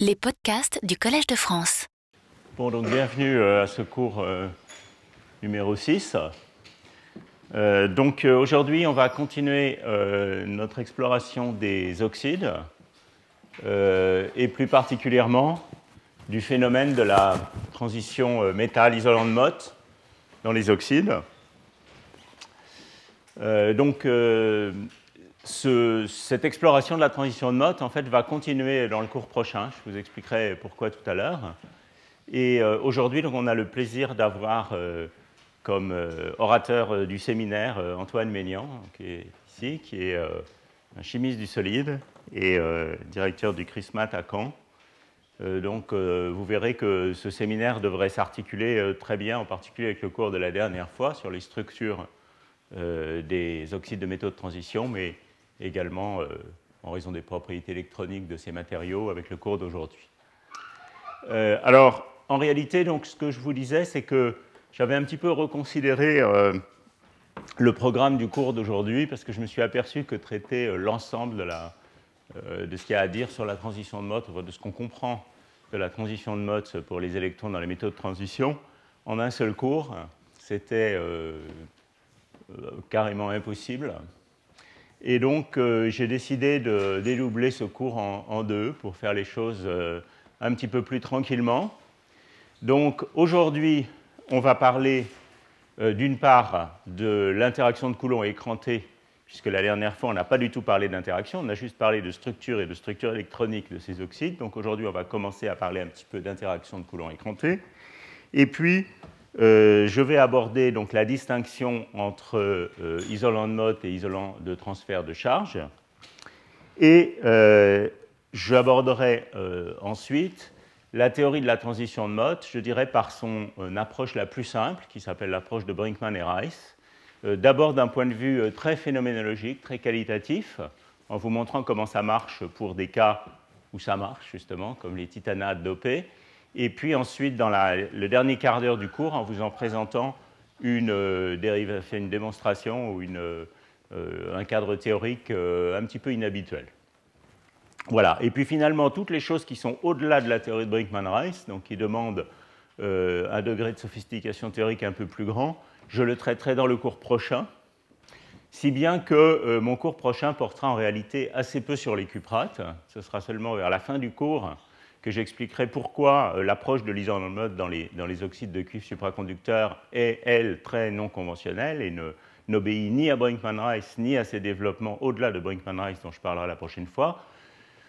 Les podcasts du Collège de France. Bon, donc bienvenue euh, à ce cours euh, numéro 6. Euh, donc aujourd'hui, on va continuer notre exploration des oxydes et plus particulièrement du phénomène de la transition métal isolant de Mott dans les oxydes. donc cette exploration de la transition de Mott en fait, va continuer dans le cours prochain. Je vous expliquerai pourquoi tout à l'heure. Et euh, aujourd'hui, on a le plaisir d'avoir euh, comme euh, orateur du séminaire Antoine Ménian, qui est ici, qui est un chimiste du solide et directeur du CRISMAT à Caen. donc, vous verrez que ce séminaire devrait s'articuler très bien, en particulier avec le cours de la dernière fois sur les structures des oxydes de métaux de transition, mais également euh, en raison des propriétés électroniques de ces matériaux avec le cours d'aujourd'hui. Euh, alors, en réalité, donc, ce que je vous disais, c'est que j'avais un petit peu reconsidéré euh, le programme du cours d'aujourd'hui parce que je me suis aperçu que traiter l'ensemble de, de, ce qu'il y a à dire sur la transition de Mott, de ce qu'on comprend de la transition de Mott pour les électrons dans les métaux de transition, en un seul cours, c'était carrément impossible. Et donc, euh, j'ai décidé de dédoubler ce cours en, deux pour faire les choses euh, un petit peu plus tranquillement. Donc, aujourd'hui, on va parler euh, d'une part de l'interaction de Coulomb écrantée, puisque la dernière fois, on n'a pas du tout parlé d'interaction, on a juste parlé de structure et de structure électronique de ces oxydes. Donc, aujourd'hui, on va commencer à parler un petit peu d'interaction de Coulomb écrantée. Et puis, euh, je vais aborder donc la distinction entre euh, isolant de Mott et isolant de transfert de charge. Et euh, j'aborderai ensuite la théorie de la transition de Mott, je dirais par son approche la plus simple, qui s'appelle l'approche de Brinkman et Rice. D'abord d'un point de vue très phénoménologique, très qualitatif, en vous montrant comment ça marche pour des cas où ça marche, justement, comme les titanates dopés, et puis ensuite, dans le dernier quart d'heure du cours, en vous en présentant une, euh, démonstration ou euh, un cadre théorique euh, un petit peu inhabituel. Voilà. Et puis finalement, toutes les choses qui sont au-delà de la théorie de Brinkman-Rice, donc qui demandent un degré de sophistication théorique un peu plus grand, je le traiterai dans le cours prochain, si bien que mon cours prochain portera en réalité assez peu sur les cuprates. Ce sera seulement vers la fin du cours que j'expliquerai pourquoi euh, l'approche de l'isolant dans les, dans les oxydes de cuivre supraconducteurs est, elle, très non conventionnelle et n'obéit ni à Brinkman-Rice ni à ses développements au-delà de Brinkman-Rice dont je parlerai la prochaine fois.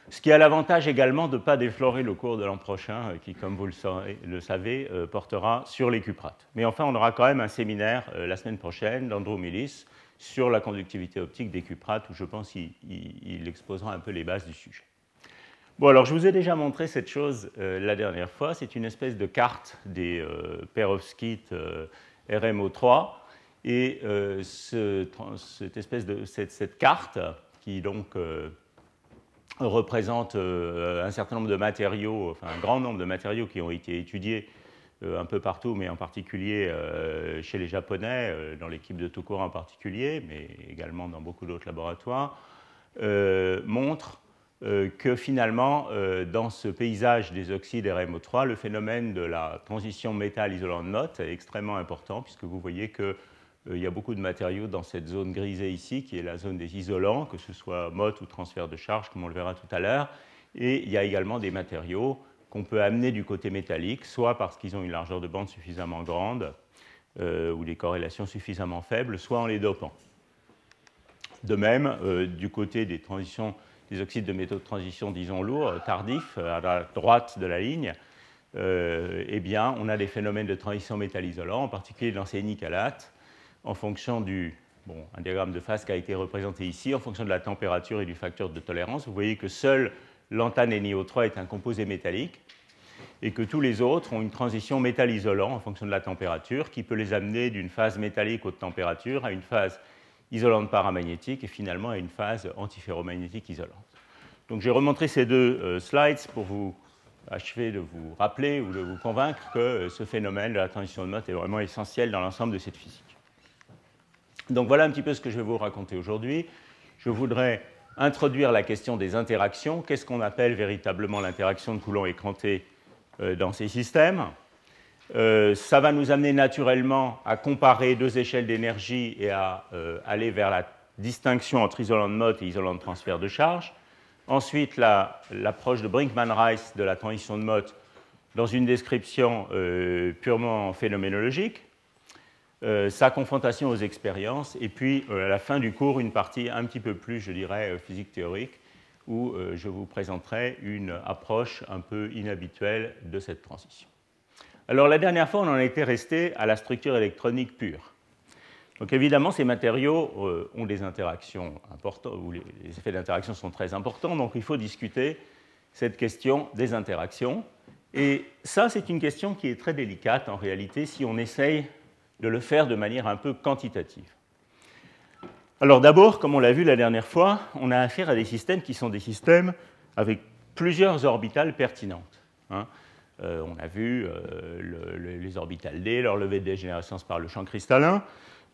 Ce qui a l'avantage également de ne pas déflorer le cours de l'an prochain, euh, qui, comme vous le, savez, euh, portera sur les cuprates. Mais enfin, on aura quand même un séminaire la semaine prochaine d'Andrew Millis sur la conductivité optique des cuprates, où je pense qu'il exposera un peu les bases du sujet. Bon, alors je vous ai déjà montré cette chose euh, la dernière fois. C'est une espèce de carte des euh, perovskites euh, RMO3. Et cette, espèce de, cette, carte, qui donc représente un certain nombre de matériaux, enfin un grand nombre de matériaux qui ont été étudiés un peu partout, mais en particulier chez les Japonais, dans l'équipe de Tokoro en particulier, mais également dans beaucoup d'autres laboratoires, montre que finalement, euh, dans ce paysage des oxydes RMO3, le phénomène de la transition métal isolant de Mott est extrêmement important, puisque vous voyez qu'il euh, y a beaucoup de matériaux dans cette zone grisée ici, qui est la zone des isolants, que ce soit Mott ou transfert de charge, comme on le verra tout à l'heure. Et il y a également des matériaux qu'on peut amener du côté métallique, soit parce qu'ils ont une largeur de bande suffisamment grande ou des corrélations suffisamment faibles, soit en les dopant. De même, du côté des transitions des oxydes de métaux de transition, disons lourds, tardifs, à la droite de la ligne, euh, eh bien, on a des phénomènes de transition métal-isolant, en particulier dans ces nicalates, en fonction du, bon, un diagramme de phase qui a été représenté ici, en fonction de la température et du facteur de tolérance. Vous voyez que seul l'antane NiO3 est un composé métallique et que tous les autres ont une transition métal-isolant en fonction de la température qui peut les amener d'une phase métallique haute température à une phase isolante paramagnétique et finalement à une phase antiferromagnétique isolante. Donc j'ai remontré ces deux euh, slides pour vous achever de vous rappeler ou de vous convaincre que euh, ce phénomène de la transition de Mott est vraiment essentiel dans l'ensemble de cette physique. Donc voilà un petit peu ce que je vais vous raconter aujourd'hui. Je voudrais introduire la question des interactions. Qu'est-ce qu'on appelle véritablement l'interaction de Coulomb écrantée dans ces systèmes? Ça va nous amener naturellement à comparer deux échelles d'énergie et à aller vers la distinction entre isolant de mode et isolant de transfert de charge. Ensuite, l'approche de Brinkman-Rice de la transition de mode dans une description euh, purement phénoménologique, euh, sa confrontation aux expériences, et puis euh, à la fin du cours, une partie un petit peu plus, je dirais, physique théorique, où je vous présenterai une approche un peu inhabituelle de cette transition. Alors la dernière fois, on en était resté à la structure électronique pure. Donc évidemment, ces matériaux euh, ont des interactions importantes, ou les, effets d'interaction sont très importants, donc il faut discuter cette question des interactions. Et ça, c'est une question qui est très délicate en réalité si on essaye de le faire de manière un peu quantitative. Alors d'abord, comme on l'a vu la dernière fois, on a affaire à des systèmes qui sont des systèmes avec plusieurs orbitales pertinentes. Hein. Euh, on a vu euh, les orbitales D, leur levée de dégénérescence par le champ cristallin.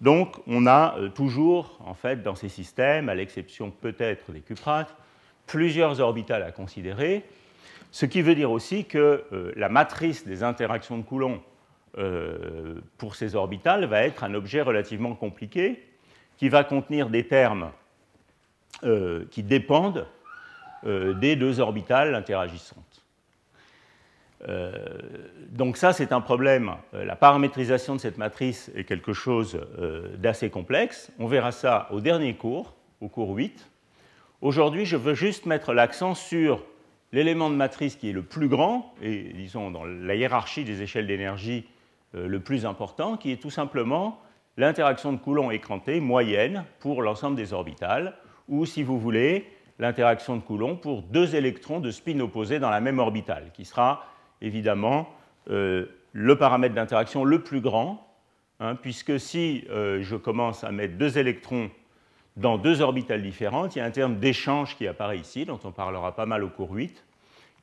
Donc, on a euh, toujours, en fait, dans ces systèmes, à l'exception peut-être des cuprates, plusieurs orbitales à considérer, ce qui veut dire aussi que la matrice des interactions de Coulomb pour ces orbitales va être un objet relativement compliqué qui va contenir des termes qui dépendent des deux orbitales interagissantes. Euh, donc ça, c'est un problème. Euh, la paramétrisation de cette matrice est quelque chose euh, d'assez complexe. On verra ça au dernier cours, au cours 8. Aujourd'hui, je veux juste mettre l'accent sur l'élément de matrice qui est le plus grand, et disons dans la hiérarchie des échelles d'énergie le plus important, qui est tout simplement l'interaction de Coulomb écrantée moyenne pour l'ensemble des orbitales, ou si vous voulez, l'interaction de Coulomb pour deux électrons de spin opposés dans la même orbitale, qui sera évidemment euh, le paramètre d'interaction le plus grand, hein, puisque si euh, je commence à mettre deux électrons dans deux orbitales différentes, il y a un terme d'échange qui apparaît ici, dont on parlera pas mal au cours 8,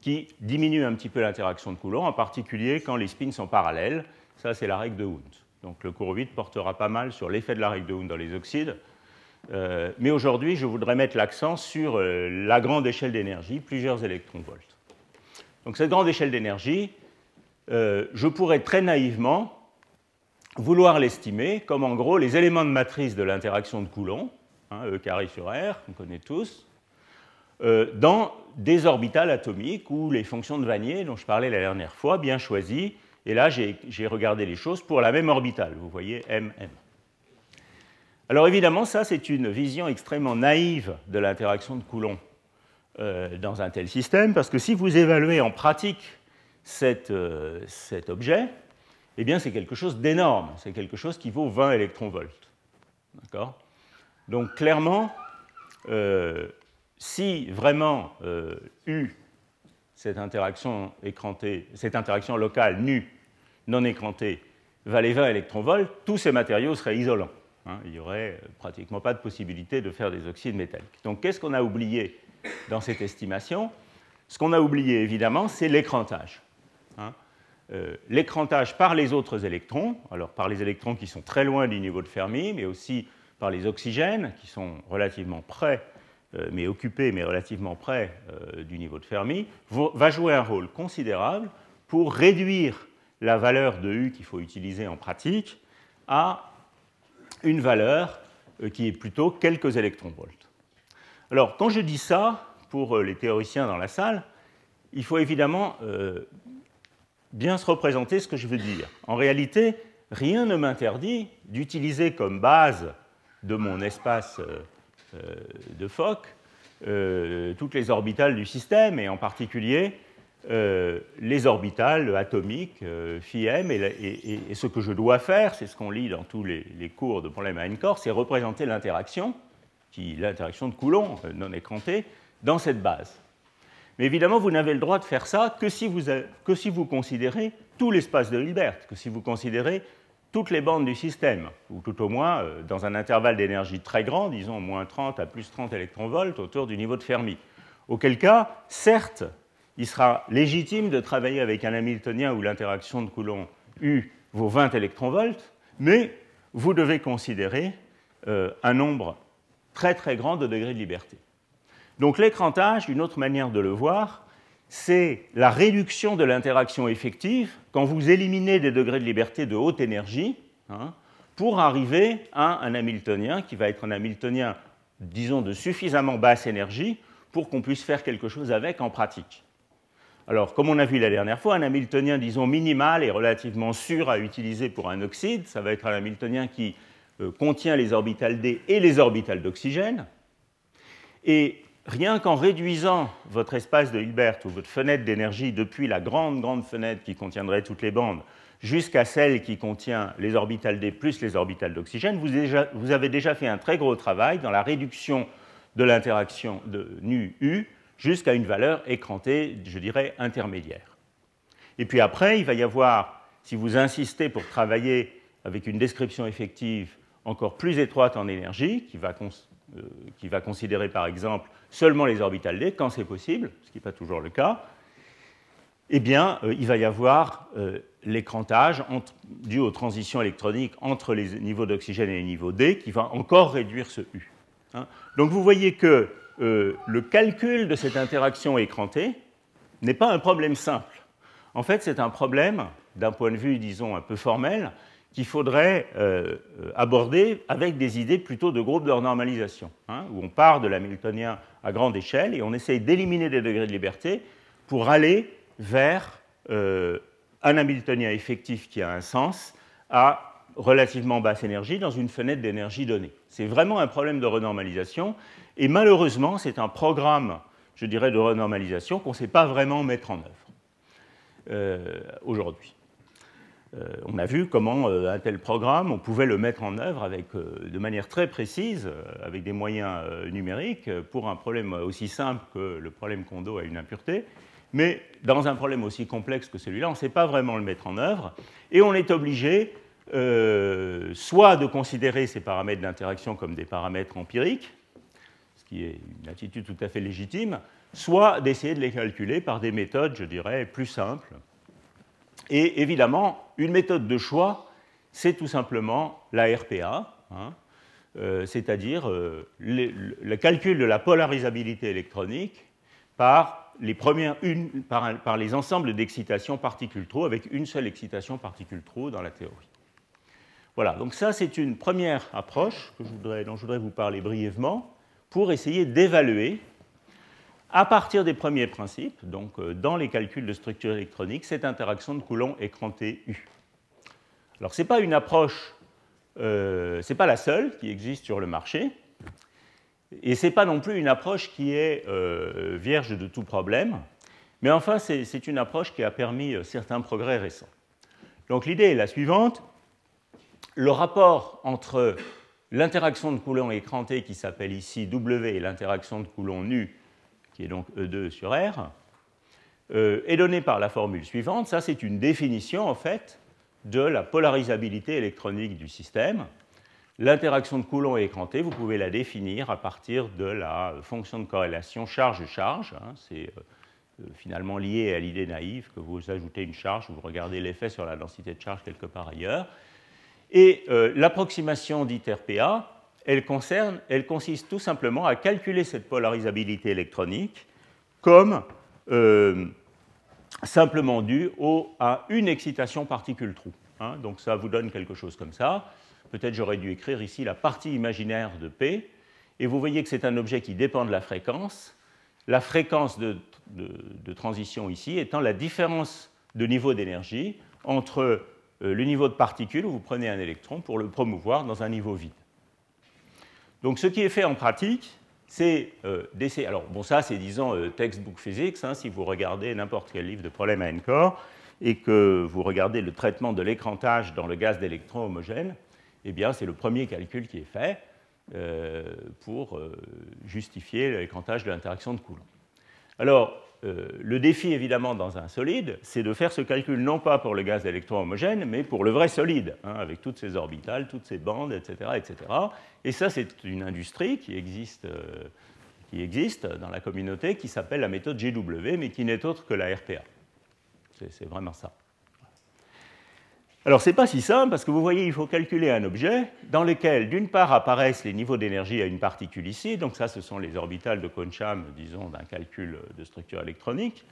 qui diminue un petit peu l'interaction de Coulomb, en particulier quand les spins sont parallèles. Ça, c'est la règle de Hund. Donc le cours 8 portera pas mal sur l'effet de la règle de Hund dans les oxydes. Euh, mais aujourd'hui, je voudrais mettre l'accent sur la grande échelle d'énergie, plusieurs électronvolts. Donc cette grande échelle d'énergie, euh, je pourrais très naïvement vouloir l'estimer comme en gros les éléments de matrice de l'interaction de Coulomb, hein, E carré sur R, qu'on connaît tous, euh, dans des orbitales atomiques ou les fonctions de Vanier dont je parlais la dernière fois, bien choisies. Et là, j'ai regardé les choses pour la même orbitale, vous voyez MM. Alors évidemment, ça, c'est une vision extrêmement naïve de l'interaction de Coulomb dans un tel système, parce que si vous évaluez en pratique euh, cet objet, eh bien c'est quelque chose d'énorme, c'est quelque chose qui vaut 20 électronvolts. D'accord? Donc clairement, euh, si vraiment U, cette interaction écrantée, cette interaction locale nue, non écrantée, valait 20 électronvolts, tous ces matériaux seraient isolants. Hein. il n'y aurait pratiquement pas de possibilité de faire des oxydes métalliques. Donc qu'est-ce qu'on a oublié? Dans cette estimation. Ce qu'on a oublié, évidemment, c'est l'écrantage. Hein. Euh, l'écrantage par les autres électrons, alors par les électrons qui sont très loin du niveau de Fermi, mais aussi par les oxygènes qui sont relativement près, euh, mais occupés, mais relativement près euh, du niveau de Fermi, va jouer un rôle considérable pour réduire la valeur de U qu'il faut utiliser en pratique à une valeur qui est plutôt quelques électronvolts. Alors, quand je dis ça, pour euh, les théoriciens dans la salle, il faut évidemment euh, bien se représenter ce que je veux dire. En réalité, rien ne m'interdit d'utiliser comme base de mon espace euh, de Fock toutes les orbitales du système, et en particulier les orbitales atomiques phi m. Et, ce que je dois faire, c'est ce qu'on lit dans tous les, cours de problème à N-corps, c'est représenter l'interaction l'interaction de Coulomb euh, non écrantée, dans cette base. Mais évidemment, vous n'avez le droit de faire ça que si vous, que si vous considérez tout l'espace de Hilbert, que si vous considérez toutes les bandes du système, ou tout au moins euh, dans un intervalle d'énergie très grand, disons moins 30 à plus 30 électronvolts autour du niveau de Fermi. Auquel cas, certes, il sera légitime de travailler avec un Hamiltonien où l'interaction de Coulomb U vaut 20 électronvolts, mais vous devez considérer euh, un nombre très très grand de degrés de liberté. Donc l'écrantage, une autre manière de le voir, c'est la réduction de l'interaction effective quand vous éliminez des degrés de liberté de haute énergie hein, pour arriver à un Hamiltonien qui va être un Hamiltonien, disons, de suffisamment basse énergie pour qu'on puisse faire quelque chose avec en pratique. Alors, comme on a vu la dernière fois, un Hamiltonien, disons, minimal et relativement sûr à utiliser pour un oxyde, ça va être un Hamiltonien qui contient les orbitales D et les orbitales d'oxygène. Et rien qu'en réduisant votre espace de Hilbert ou votre fenêtre d'énergie depuis la grande, grande fenêtre qui contiendrait toutes les bandes jusqu'à celle qui contient les orbitales D plus les orbitales d'oxygène, vous, avez déjà fait un très gros travail dans la réduction de l'interaction de nu U jusqu'à une valeur écrantée, je dirais, intermédiaire. Et puis après, il va y avoir, si vous insistez pour travailler avec une description effective encore plus étroite en énergie, qui va, euh, qui va considérer par exemple seulement les orbitales d quand c'est possible, ce qui n'est pas toujours le cas, eh bien, euh, il va y avoir euh, l'écrantage dû aux transitions électroniques entre les niveaux d'oxygène et les niveaux D qui va encore réduire ce U. Hein. Donc vous voyez que le calcul de cette interaction écrantée n'est pas un problème simple. En fait, c'est un problème, d'un point de vue, disons, un peu formel, qu'il faudrait euh, aborder avec des idées plutôt de groupe de normalisation, hein, où on part de l'hamiltonien à grande échelle et on essaye d'éliminer des degrés de liberté pour aller vers euh, un hamiltonien effectif qui a un sens à relativement basse énergie dans une fenêtre d'énergie donnée. C'est vraiment un problème de renormalisation et malheureusement c'est un programme, je dirais, de renormalisation qu'on ne sait pas vraiment mettre en œuvre euh, aujourd'hui. Euh, on a vu comment euh, un tel programme, on pouvait le mettre en œuvre avec, euh, de manière très précise, avec des moyens numériques, pour un problème aussi simple que le problème Kondo à une impureté. Mais dans un problème aussi complexe que celui-là, on ne sait pas vraiment le mettre en œuvre, et on est obligé soit de considérer ces paramètres d'interaction comme des paramètres empiriques, ce qui est une attitude tout à fait légitime, soit d'essayer de les calculer par des méthodes, je dirais, plus simples, et évidemment, une méthode de choix, c'est tout simplement la RPA, hein, euh, c'est-à-dire euh, le, calcul de la polarisabilité électronique par les, premières, par, les ensembles d'excitation particule-trou, avec une seule excitation particule-trou dans la théorie. Voilà, donc ça c'est une première approche dont je voudrais vous parler brièvement pour essayer d'évaluer à partir des premiers principes, donc euh, dans les calculs de structure électronique, cette interaction de Coulomb écrantée U. Alors ce n'est pas une approche, euh, ce n'est pas la seule qui existe sur le marché, et ce n'est pas non plus une approche qui est euh, vierge de tout problème, mais enfin c'est une approche qui a permis certains progrès récents. Donc l'idée est la suivante, le rapport entre l'interaction de Coulomb écrantée qui s'appelle ici W et l'interaction de Coulomb nu qui est donc E2 sur R, euh, est donné par la formule suivante. Ça, c'est une définition, en fait, de la polarisabilité électronique du système. L'interaction de Coulomb est écrantée, vous pouvez la définir à partir de la fonction de corrélation charge-charge. Hein. c'est euh, finalement lié à l'idée naïve que vous ajoutez une charge, vous regardez l'effet sur la densité de charge quelque part ailleurs. Et euh, l'approximation dite RPA, elle, elle consiste tout simplement à calculer cette polarisabilité électronique comme euh, simplement due à une excitation particule-trou. Hein. donc ça vous donne quelque chose comme ça. Peut-être j'aurais dû écrire ici la partie imaginaire de P. Et vous voyez que c'est un objet qui dépend de la fréquence. La fréquence de, de transition ici étant la différence de niveau d'énergie entre euh, le niveau de particule où vous prenez un électron pour le promouvoir dans un niveau vide. Donc ce qui est fait en pratique, c'est euh, d'essayer. Alors, bon, ça, c'est disons euh, textbook physics. Hein, si vous regardez n'importe quel livre de problème à N-core et que vous regardez le traitement de l'écrantage dans le gaz d'électrons homogène, eh bien, c'est le premier calcul qui est fait euh, pour justifier l'écrantage de l'interaction de Coulomb. Alors, euh, le défi, évidemment, dans un solide, c'est de faire ce calcul non pas pour le gaz d'électrons homogène, mais pour le vrai solide, hein, avec toutes ses orbitales, toutes ses bandes, etc. etc. Et ça, c'est une industrie qui existe, euh, qui existe dans la communauté, qui s'appelle la méthode GW, mais qui n'est autre que la RPA. C'est vraiment ça. Alors, ce n'est pas si simple parce que vous voyez, il faut calculer un objet dans lequel, d'une part, apparaissent les niveaux d'énergie à une particule ici, donc ça, ce sont les orbitales de Kohn-Sham, disons, d'un calcul de structure électronique,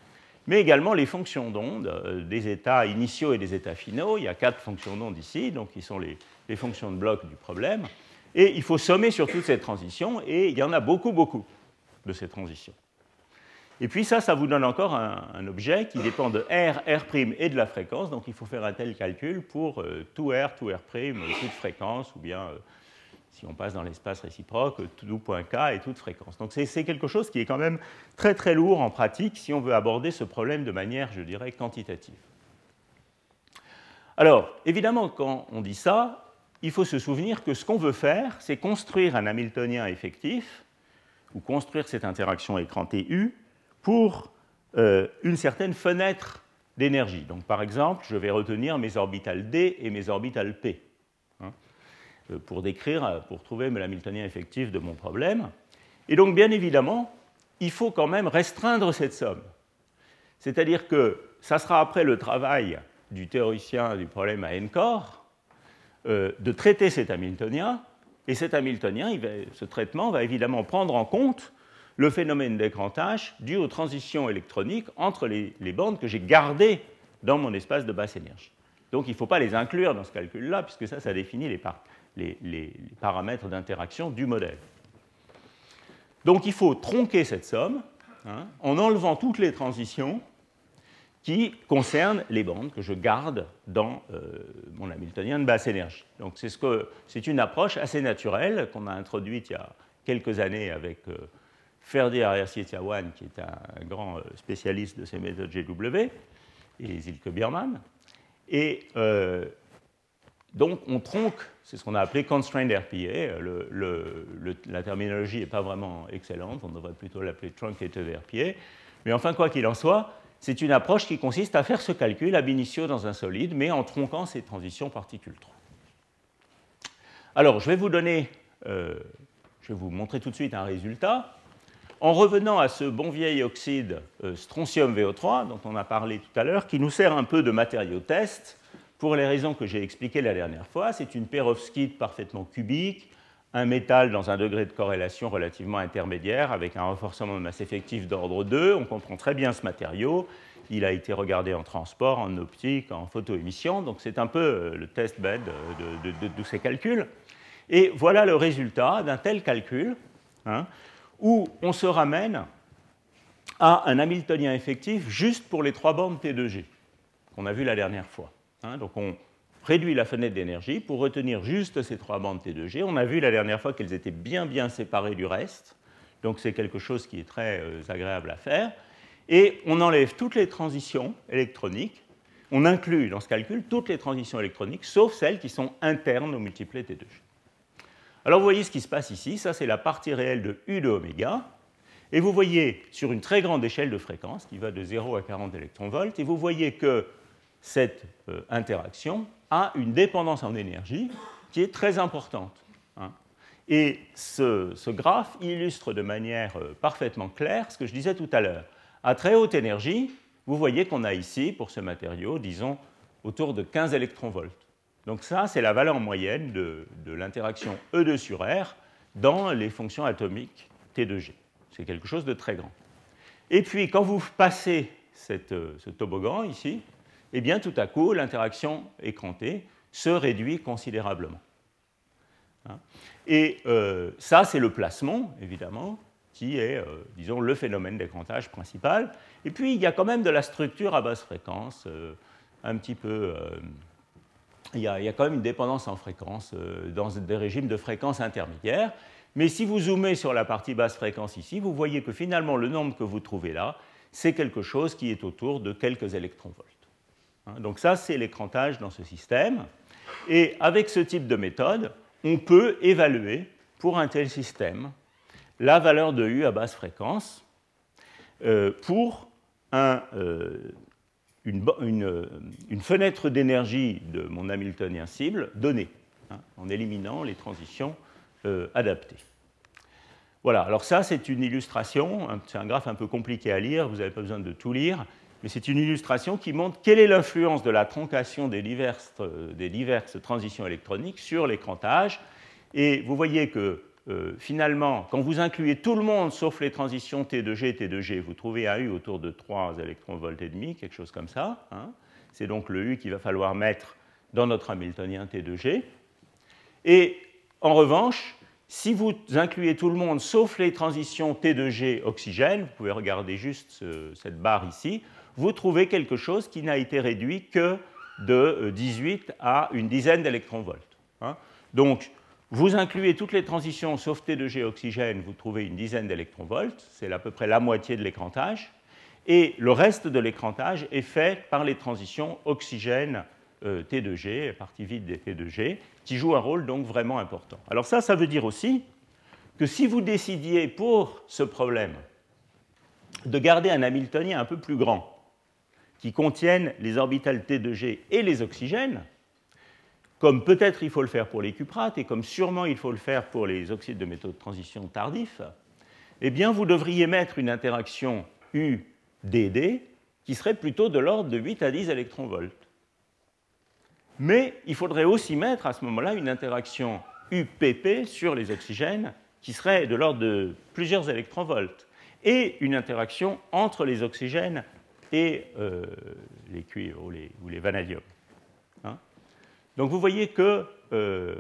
mais également les fonctions d'onde euh, des états initiaux et des états finaux. Il y a quatre fonctions d'onde ici, donc qui sont les, les fonctions de bloc du problème. Et il faut sommer sur toutes ces transitions, et il y en a beaucoup, beaucoup de ces transitions. Et puis ça, ça vous donne encore un, objet qui dépend de R, R' et de la fréquence. Donc il faut faire un tel calcul pour euh, tout R, tout R', toute fréquence, ou bien, euh, si on passe dans l'espace réciproque, tout point K et toute fréquence. Donc c'est quelque chose qui est quand même très très lourd en pratique si on veut aborder ce problème de manière, je dirais, quantitative. Alors, évidemment, quand on dit ça, il faut se souvenir que ce qu'on veut faire, c'est construire un Hamiltonien effectif, ou construire cette interaction écran TU, pour euh, une certaine fenêtre d'énergie. Donc, par exemple, je vais retenir mes orbitales D et mes orbitales P hein, euh, pour décrire, euh, pour trouver l'hamiltonien effectif de mon problème. Et donc, bien évidemment, il faut quand même restreindre cette somme. C'est-à-dire que ça sera après le travail du théoricien du problème à n corps de traiter cet hamiltonien, et cet hamiltonien, ce traitement va évidemment prendre en compte le phénomène d'écrantage dû aux transitions électroniques entre les, bandes que j'ai gardées dans mon espace de basse énergie. Donc il ne faut pas les inclure dans ce calcul-là, puisque ça, ça définit les, paramètres d'interaction du modèle. Donc il faut tronquer cette somme hein, en enlevant toutes les transitions qui concernent les bandes que je garde dans euh, mon Hamiltonien de basse énergie. Donc c'est ce une approche assez naturelle qu'on a introduite il y a quelques années avec euh, Ferdi Arias-Tiawan, qui est un grand euh, spécialiste de ces méthodes GW, et Zilke Biermann. Et euh, donc, on tronque, c'est ce qu'on a appelé constrained RPA. la terminologie n'est pas vraiment excellente, on devrait plutôt l'appeler truncated RPA. Mais enfin, quoi qu'il en soit, c'est une approche qui consiste à faire ce calcul ab initio dans un solide, mais en tronquant ces transitions particules 3. Alors, je vais vous donner, euh, je vais vous montrer tout de suite un résultat. En revenant à ce bon vieil oxyde euh, strontium VO3 dont on a parlé tout à l'heure, qui nous sert un peu de matériau test, pour les raisons que j'ai expliquées la dernière fois, c'est une perovskite parfaitement cubique, un métal dans un degré de corrélation relativement intermédiaire, avec un renforcement de masse effective d'ordre 2. On comprend très bien ce matériau. Il a été regardé en transport, en optique, en photoémission. Donc c'est un peu euh, le test bed de, de, ces calculs. Et voilà le résultat d'un tel calcul. Hein, où on se ramène à un Hamiltonien effectif juste pour les trois bandes T2G qu'on a vu la dernière fois. Hein. donc on réduit la fenêtre d'énergie pour retenir juste ces trois bandes T2G. On a vu la dernière fois qu'elles étaient bien bien séparées du reste, donc c'est quelque chose qui est très euh, agréable à faire. Et on enlève toutes les transitions électroniques, on inclut dans ce calcul toutes les transitions électroniques, sauf celles qui sont internes au multiplet T2G. Alors vous voyez ce qui se passe ici, ça c'est la partie réelle de U de oméga, et vous voyez sur une très grande échelle de fréquence, qui va de 0 à 40 électronvolts, et vous voyez que cette euh, interaction a une dépendance en énergie qui est très importante. Hein. Et ce, graphe illustre de manière euh, parfaitement claire ce que je disais tout à l'heure. À très haute énergie, vous voyez qu'on a ici, pour ce matériau, disons, autour de 15 électronvolts. Donc ça, c'est la valeur moyenne de, l'interaction E2 sur R dans les fonctions atomiques T2G. C'est quelque chose de très grand. Et puis, quand vous passez euh, ce toboggan ici, eh bien, tout à coup, l'interaction écrantée se réduit considérablement. Hein. Et euh, ça, c'est le placement, évidemment, qui est, euh, disons, le phénomène d'écrantage principal. Et puis, il y a quand même de la structure à basse fréquence, un petit peu il y, a, quand même une dépendance en fréquence euh, dans des régimes de fréquence intermédiaire. Mais si vous zoomez sur la partie basse fréquence ici, vous voyez que finalement le nombre que vous trouvez là, c'est quelque chose qui est autour de quelques électronvolts. Hein, donc ça, c'est l'écrantage dans ce système. Et avec ce type de méthode, on peut évaluer pour un tel système la valeur de U à basse fréquence euh, pour un, euh, euh, une, fenêtre d'énergie de mon Hamiltonien cible donnée, hein, en éliminant les transitions euh, adaptées. Voilà, alors ça c'est une illustration, c'est un graphe un peu compliqué à lire, vous n'avez pas besoin de tout lire, mais c'est une illustration qui montre quelle est l'influence de la troncation des diverses, des diverses transitions électroniques sur l'écrantage. Et vous voyez que euh, finalement, quand vous incluez tout le monde sauf les transitions T2G et T2G, vous trouvez un U autour de 3 électronvolts et demi, quelque chose comme ça. Hein. C'est donc le U qu'il va falloir mettre dans notre Hamiltonien T2G. Et en revanche, si vous incluez tout le monde sauf les transitions T2G oxygène, vous pouvez regarder juste cette barre ici, vous trouvez quelque chose qui n'a été réduit que de 18 à une dizaine d'électronvolts. Hein. Donc, vous incluez toutes les transitions sauf T2G oxygène, vous trouvez une dizaine d'électronvolts, c'est à peu près la moitié de l'écrantage, et le reste de l'écrantage est fait par les transitions oxygène euh, T2G, partie vide des T2G, qui jouent un rôle donc vraiment important. Alors ça, ça veut dire aussi que si vous décidiez pour ce problème de garder un Hamiltonien un peu plus grand, qui contienne les orbitales T2G et les oxygènes, comme peut-être il faut le faire pour les cuprates et comme sûrement il faut le faire pour les oxydes de métaux de transition tardifs, eh bien vous devriez mettre une interaction UDD qui serait plutôt de l'ordre de 8 à 10 électronvolts. Mais il faudrait aussi mettre à ce moment-là une interaction UPP sur les oxygènes qui serait de l'ordre de plusieurs électronvolts et une interaction entre les oxygènes et euh, les cuivres ou les, ou les vanadiums. Donc vous voyez que euh,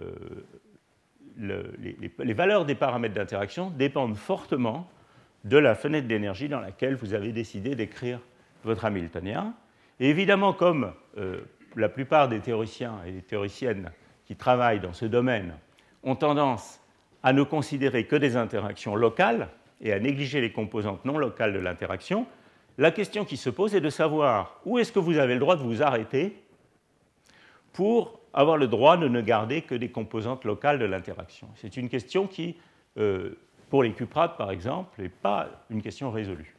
les, valeurs des paramètres d'interaction dépendent fortement de la fenêtre d'énergie dans laquelle vous avez décidé d'écrire votre Hamiltonien. Et évidemment, comme euh, la plupart des théoriciens et des théoriciennes qui travaillent dans ce domaine ont tendance à ne considérer que des interactions locales et à négliger les composantes non locales de l'interaction, la question qui se pose est de savoir où est-ce que vous avez le droit de vous arrêter pour avoir le droit de ne garder que des composantes locales de l'interaction. C'est une question qui, euh, pour les cuprates par exemple, n'est pas une question résolue.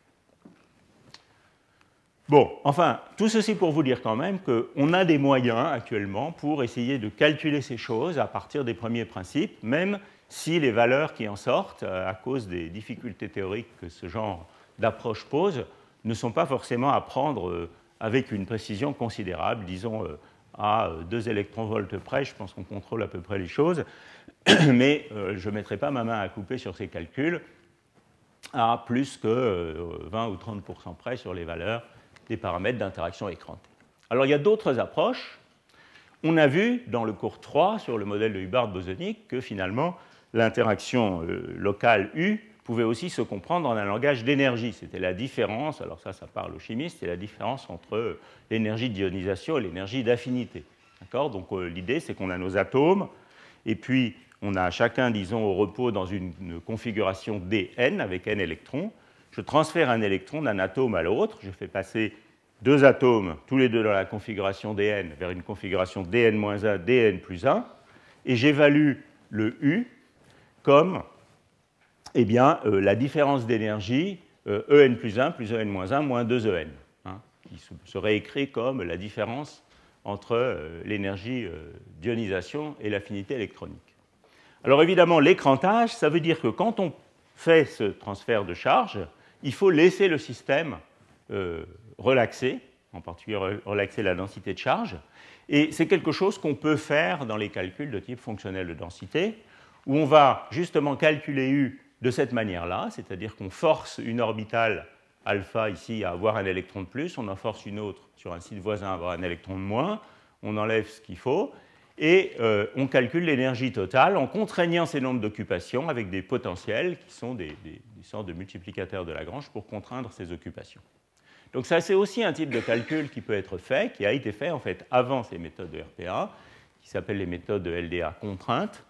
Bon, enfin, tout ceci pour vous dire quand même qu'on a des moyens actuellement pour essayer de calculer ces choses à partir des premiers principes, même si les valeurs qui en sortent, euh, à cause des difficultés théoriques que ce genre d'approche pose, ne sont pas forcément à prendre euh, avec une précision considérable, disons à 2 électronvolts près, je pense qu'on contrôle à peu près les choses, mais euh, je ne mettrai pas ma main à couper sur ces calculs à plus que 20 euh, ou 30% près sur les valeurs des paramètres d'interaction écrantée. Alors il y a d'autres approches. On a vu dans le cours 3 sur le modèle de Hubbard bosonique que finalement l'interaction euh, locale U pouvait aussi se comprendre en un langage d'énergie. C'était la différence, alors ça, ça parle aux chimistes, c'est la différence entre l'énergie d'ionisation et l'énergie d'affinité. Donc euh, l'idée, c'est qu'on a nos atomes, et puis on a chacun, disons, au repos dans une, configuration dn avec n électrons. Je transfère un électron d'un atome à l'autre, je fais passer deux atomes, tous les deux dans la configuration dn, vers une configuration dn-1, dn plus 1, et j'évalue le U comme eh bien, euh, la différence d'énergie euh, En plus 1 plus En moins 1 moins 2 En, hein, qui serait écrit comme la différence entre euh, l'énergie d'ionisation et l'affinité électronique. Alors évidemment, l'écrantage, ça veut dire que quand on fait ce transfert de charge, il faut laisser le système relaxer, en particulier relaxer la densité de charge. Et c'est quelque chose qu'on peut faire dans les calculs de type fonctionnel de densité, où on va justement calculer U de cette manière-là, c'est-à-dire qu'on force une orbitale alpha ici à avoir un électron de plus, on en force une autre sur un site voisin à avoir un électron de moins, on enlève ce qu'il faut, et euh, on calcule l'énergie totale en contraignant ces nombres d'occupations avec des potentiels qui sont des, sortes de multiplicateurs de Lagrange pour contraindre ces occupations. Donc ça, c'est aussi un type de calcul qui peut être fait, qui a été fait en fait avant ces méthodes de RPA, qui s'appellent les méthodes de LDA contraintes,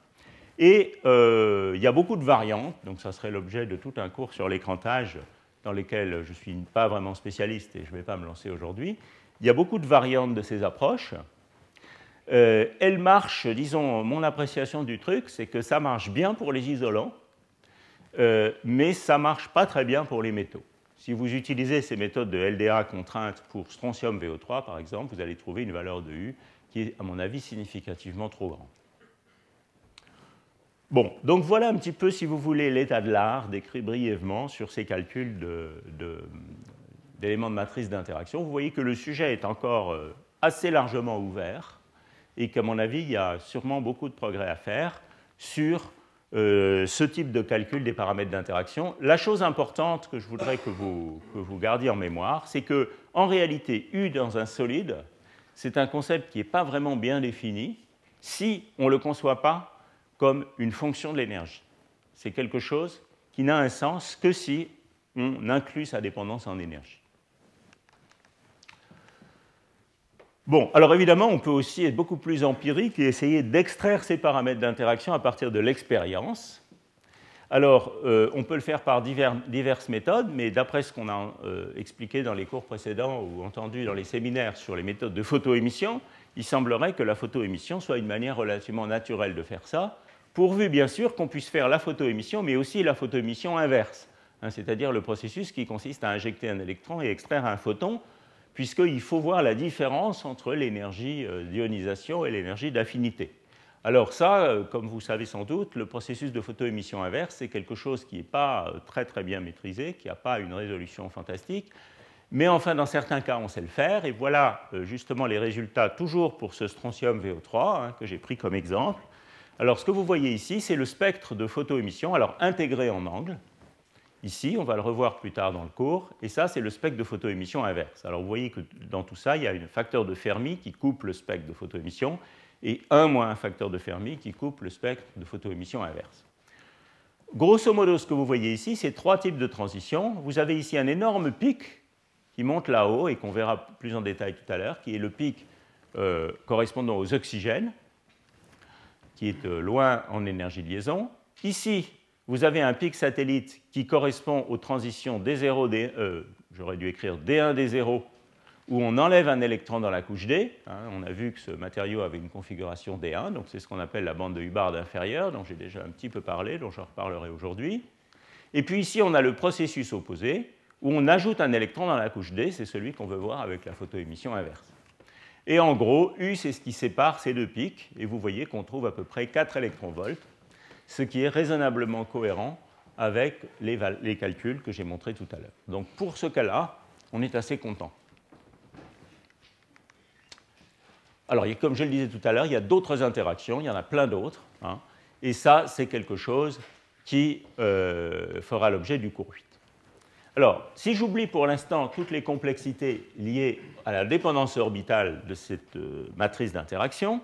et euh, il y a beaucoup de variantes, donc ça serait l'objet de tout un cours sur l'écrantage dans lequel je ne suis pas vraiment spécialiste et je ne vais pas me lancer aujourd'hui. Il y a beaucoup de variantes de ces approches. Euh, elles marchent, disons, mon appréciation du truc, c'est que ça marche bien pour les isolants, euh, mais ça ne marche pas très bien pour les métaux. Si vous utilisez ces méthodes de LDA contrainte pour strontium VO3, par exemple, vous allez trouver une valeur de U qui est, à mon avis, significativement trop grande. Bon, donc voilà un petit peu, si vous voulez, l'état de l'art décrit brièvement sur ces calculs d'éléments de matrice d'interaction, vous voyez que le sujet est encore euh, assez largement ouvert et qu'à mon avis, il y a sûrement beaucoup de progrès à faire sur euh, ce type de calcul des paramètres d'interaction. La chose importante que je voudrais que vous, que vous gardiez en mémoire, c'est que en réalité, U dans un solide, c'est un concept qui n'est pas vraiment bien défini si on ne le conçoit pas comme une fonction de l'énergie. C'est quelque chose qui n'a un sens que si on inclut sa dépendance en énergie. Bon, alors évidemment, on peut aussi être beaucoup plus empirique et essayer d'extraire ces paramètres d'interaction à partir de l'expérience. Alors, euh, on peut le faire par diverses méthodes, mais d'après ce qu'on a euh, expliqué dans les cours précédents ou entendu dans les séminaires sur les méthodes de photoémission, il semblerait que la photoémission soit une manière relativement naturelle de faire ça, pourvu bien sûr qu'on puisse faire la photoémission, mais aussi la photoémission inverse, hein, c'est-à-dire le processus qui consiste à injecter un électron et extraire un photon puisqu'il faut voir la différence entre l'énergie euh, d'ionisation et l'énergie d'affinité. Alors ça, euh, comme vous savez sans doute, le processus de photoémission inverse, c'est quelque chose qui n'est pas euh, très très bien maîtrisé, qui n'a pas une résolution fantastique, mais enfin dans certains cas on sait le faire, et voilà justement les résultats toujours pour ce strontium VO3 hein, que j'ai pris comme exemple. Alors ce que vous voyez ici, c'est le spectre de photoémission, alors intégré en angle, Ici, on va le revoir plus tard dans le cours, et ça, c'est le spectre de photoémission inverse. Alors vous voyez que dans tout ça, il y a un facteur de Fermi qui coupe le spectre de photoémission, et un moins un facteur de Fermi qui coupe le spectre de photoémission inverse. Grosso modo, ce que vous voyez ici, c'est trois types de transitions. Vous avez ici un énorme pic qui monte là-haut et qu'on verra plus en détail tout à l'heure, qui est le pic euh, correspondant aux oxygènes, qui est euh, loin en énergie de liaison. Ici, vous avez un pic satellite qui correspond aux transitions D0, D, euh, j'aurais dû écrire D1, D0, où on enlève un électron dans la couche D. Hein, on a vu que ce matériau avait une configuration D1, donc c'est ce qu'on appelle la bande de Hubbard inférieure, dont j'ai déjà un petit peu parlé, dont je reparlerai aujourd'hui. Et puis ici, on a le processus opposé, où on ajoute un électron dans la couche D, c'est celui qu'on veut voir avec la photoémission inverse. Et en gros, U, c'est ce qui sépare ces deux pics, et vous voyez qu'on trouve à peu près 4 électronvolts ce qui est raisonnablement cohérent avec les, calculs que j'ai montrés tout à l'heure. Donc pour ce cas-là, on est assez content. Alors, comme je le disais tout à l'heure, il y a d'autres interactions, il y en a plein d'autres, hein, et ça, c'est quelque chose qui euh, fera l'objet du cours 8. Alors, si j'oublie pour l'instant toutes les complexités liées à la dépendance orbitale de cette euh, matrice d'interaction,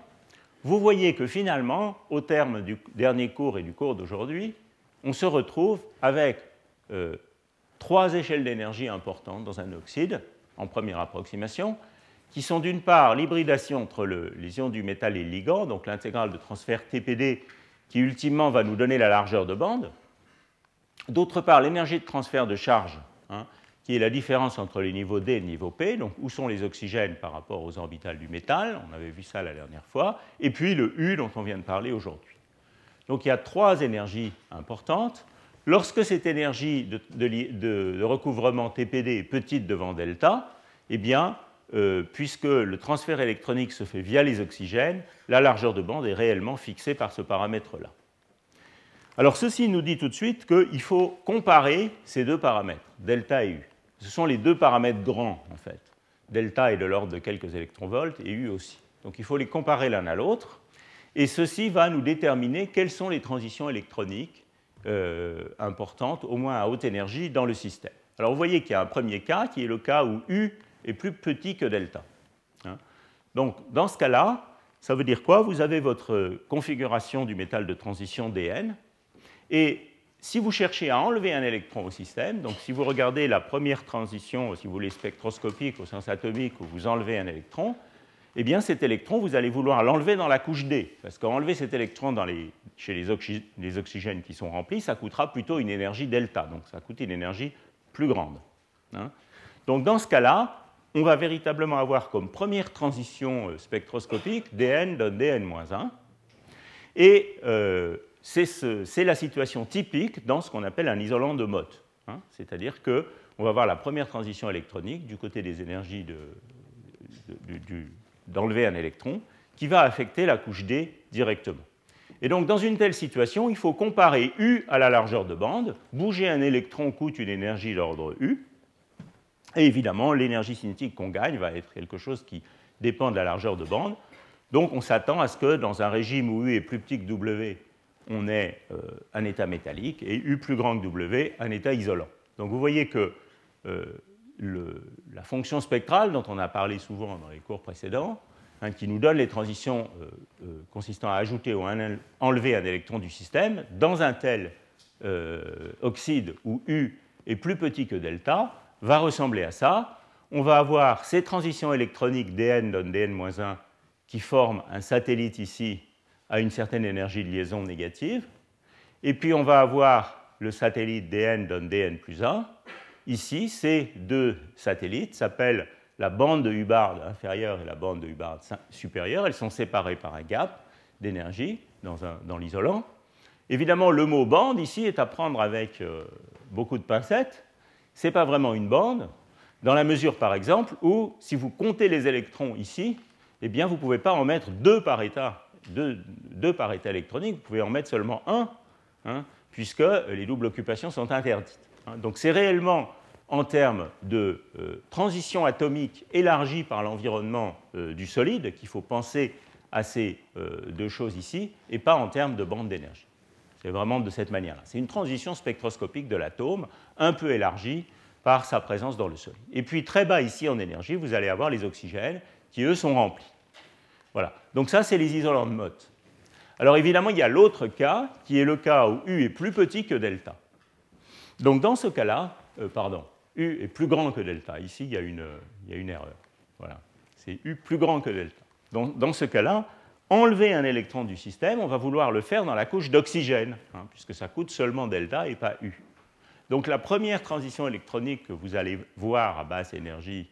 vous voyez que finalement, au terme du dernier cours et du cours d'aujourd'hui, on se retrouve avec euh, trois échelles d'énergie importantes dans un oxyde, en première approximation, qui sont d'une part l'hybridation entre les ions du métal et le ligand, donc l'intégrale de transfert TPD qui ultimement va nous donner la largeur de bande, d'autre part l'énergie de transfert de charge, hein, qui est la différence entre les niveaux D et le niveau P, donc où sont les oxygènes par rapport aux orbitales du métal, on avait vu ça la dernière fois, et puis le U dont on vient de parler aujourd'hui. Donc il y a trois énergies importantes. Lorsque cette énergie de, recouvrement TPD est petite devant delta, eh euh, puisque le transfert électronique se fait via les oxygènes, la largeur de bande est réellement fixée par ce paramètre-là. Alors ceci nous dit tout de suite qu'il faut comparer ces deux paramètres, delta et U. Ce sont les deux paramètres grands, en fait. Delta est de l'ordre de quelques électronvolts et U aussi. Donc il faut les comparer l'un à l'autre. Et ceci va nous déterminer quelles sont les transitions électroniques euh, importantes, au moins à haute énergie, dans le système. Alors vous voyez qu'il y a un premier cas qui est le cas où U est plus petit que delta. Hein. Donc dans ce cas-là, ça veut dire quoi? Vous avez votre configuration du métal de transition DN, et si vous cherchez à enlever un électron au système, donc si vous regardez la première transition, si vous voulez spectroscopique au sens atomique, où vous enlevez un électron, eh bien cet électron, vous allez vouloir l'enlever dans la couche D, parce qu'enlever cet électron chez les, oxygènes qui sont remplis, ça coûtera plutôt une énergie delta, donc ça coûte une énergie plus grande. Hein. donc dans ce cas-là, on va véritablement avoir comme première transition euh, spectroscopique dn donne dn-1, et euh, c'est la situation typique dans ce qu'on appelle un isolant de Mott. Hein. C'est-à-dire qu'on va avoir la première transition électronique du côté des énergies d'enlever un électron qui va affecter la couche D directement. Et donc, dans une telle situation, il faut comparer U à la largeur de bande. Bouger un électron coûte une énergie d'ordre U. Et évidemment, l'énergie cinétique qu'on gagne va être quelque chose qui dépend de la largeur de bande. Donc on s'attend à ce que dans un régime où U est plus petit que W, on ait euh, un état métallique et U plus grand que W, un état isolant. Donc vous voyez que euh, la fonction spectrale dont on a parlé souvent dans les cours précédents, hein, qui nous donne les transitions euh, consistant à ajouter ou enlever un électron du système, dans un tel oxyde où U est plus petit que delta, va ressembler à ça. On va avoir ces transitions électroniques dn donne dn-1 qui forment un satellite ici à une certaine énergie de liaison négative. Et puis on va avoir le satellite dn donne dn plus 1. Ici, ces deux satellites s'appellent la bande de Hubbard inférieure et la bande de Hubbard supérieure. Elles sont séparées par un gap d'énergie dans, l'isolant. Évidemment, le mot bande ici est à prendre avec euh, beaucoup de pincettes. Ce n'est pas vraiment une bande, dans la mesure, par exemple, où si vous comptez les électrons ici, eh bien, vous ne pouvez pas en mettre deux par état, deux, par état électronique, vous pouvez en mettre seulement un, hein, puisque les doubles occupations sont interdites. Hein. Donc c'est réellement en termes de euh, transition atomique élargie par l'environnement euh, du solide qu'il faut penser à ces euh, deux choses ici, et pas en termes de bande d'énergie. C'est vraiment de cette manière-là. C'est une transition spectroscopique de l'atome, un peu élargie par sa présence dans le solide. Et puis très bas ici en énergie, vous allez avoir les oxygènes qui, eux, sont remplis. Voilà. Donc ça, c'est les isolants de Mott. Alors évidemment, il y a l'autre cas, qui est le cas où U est plus petit que delta. Donc dans ce cas-là, euh, pardon, U est plus grand que delta. Ici, il y a une, erreur. Voilà. C'est U plus grand que delta. Donc, dans ce cas-là, enlever un électron du système, on va vouloir le faire dans la couche d'oxygène, hein, puisque ça coûte seulement delta et pas U. Donc la première transition électronique que vous allez voir à basse énergie,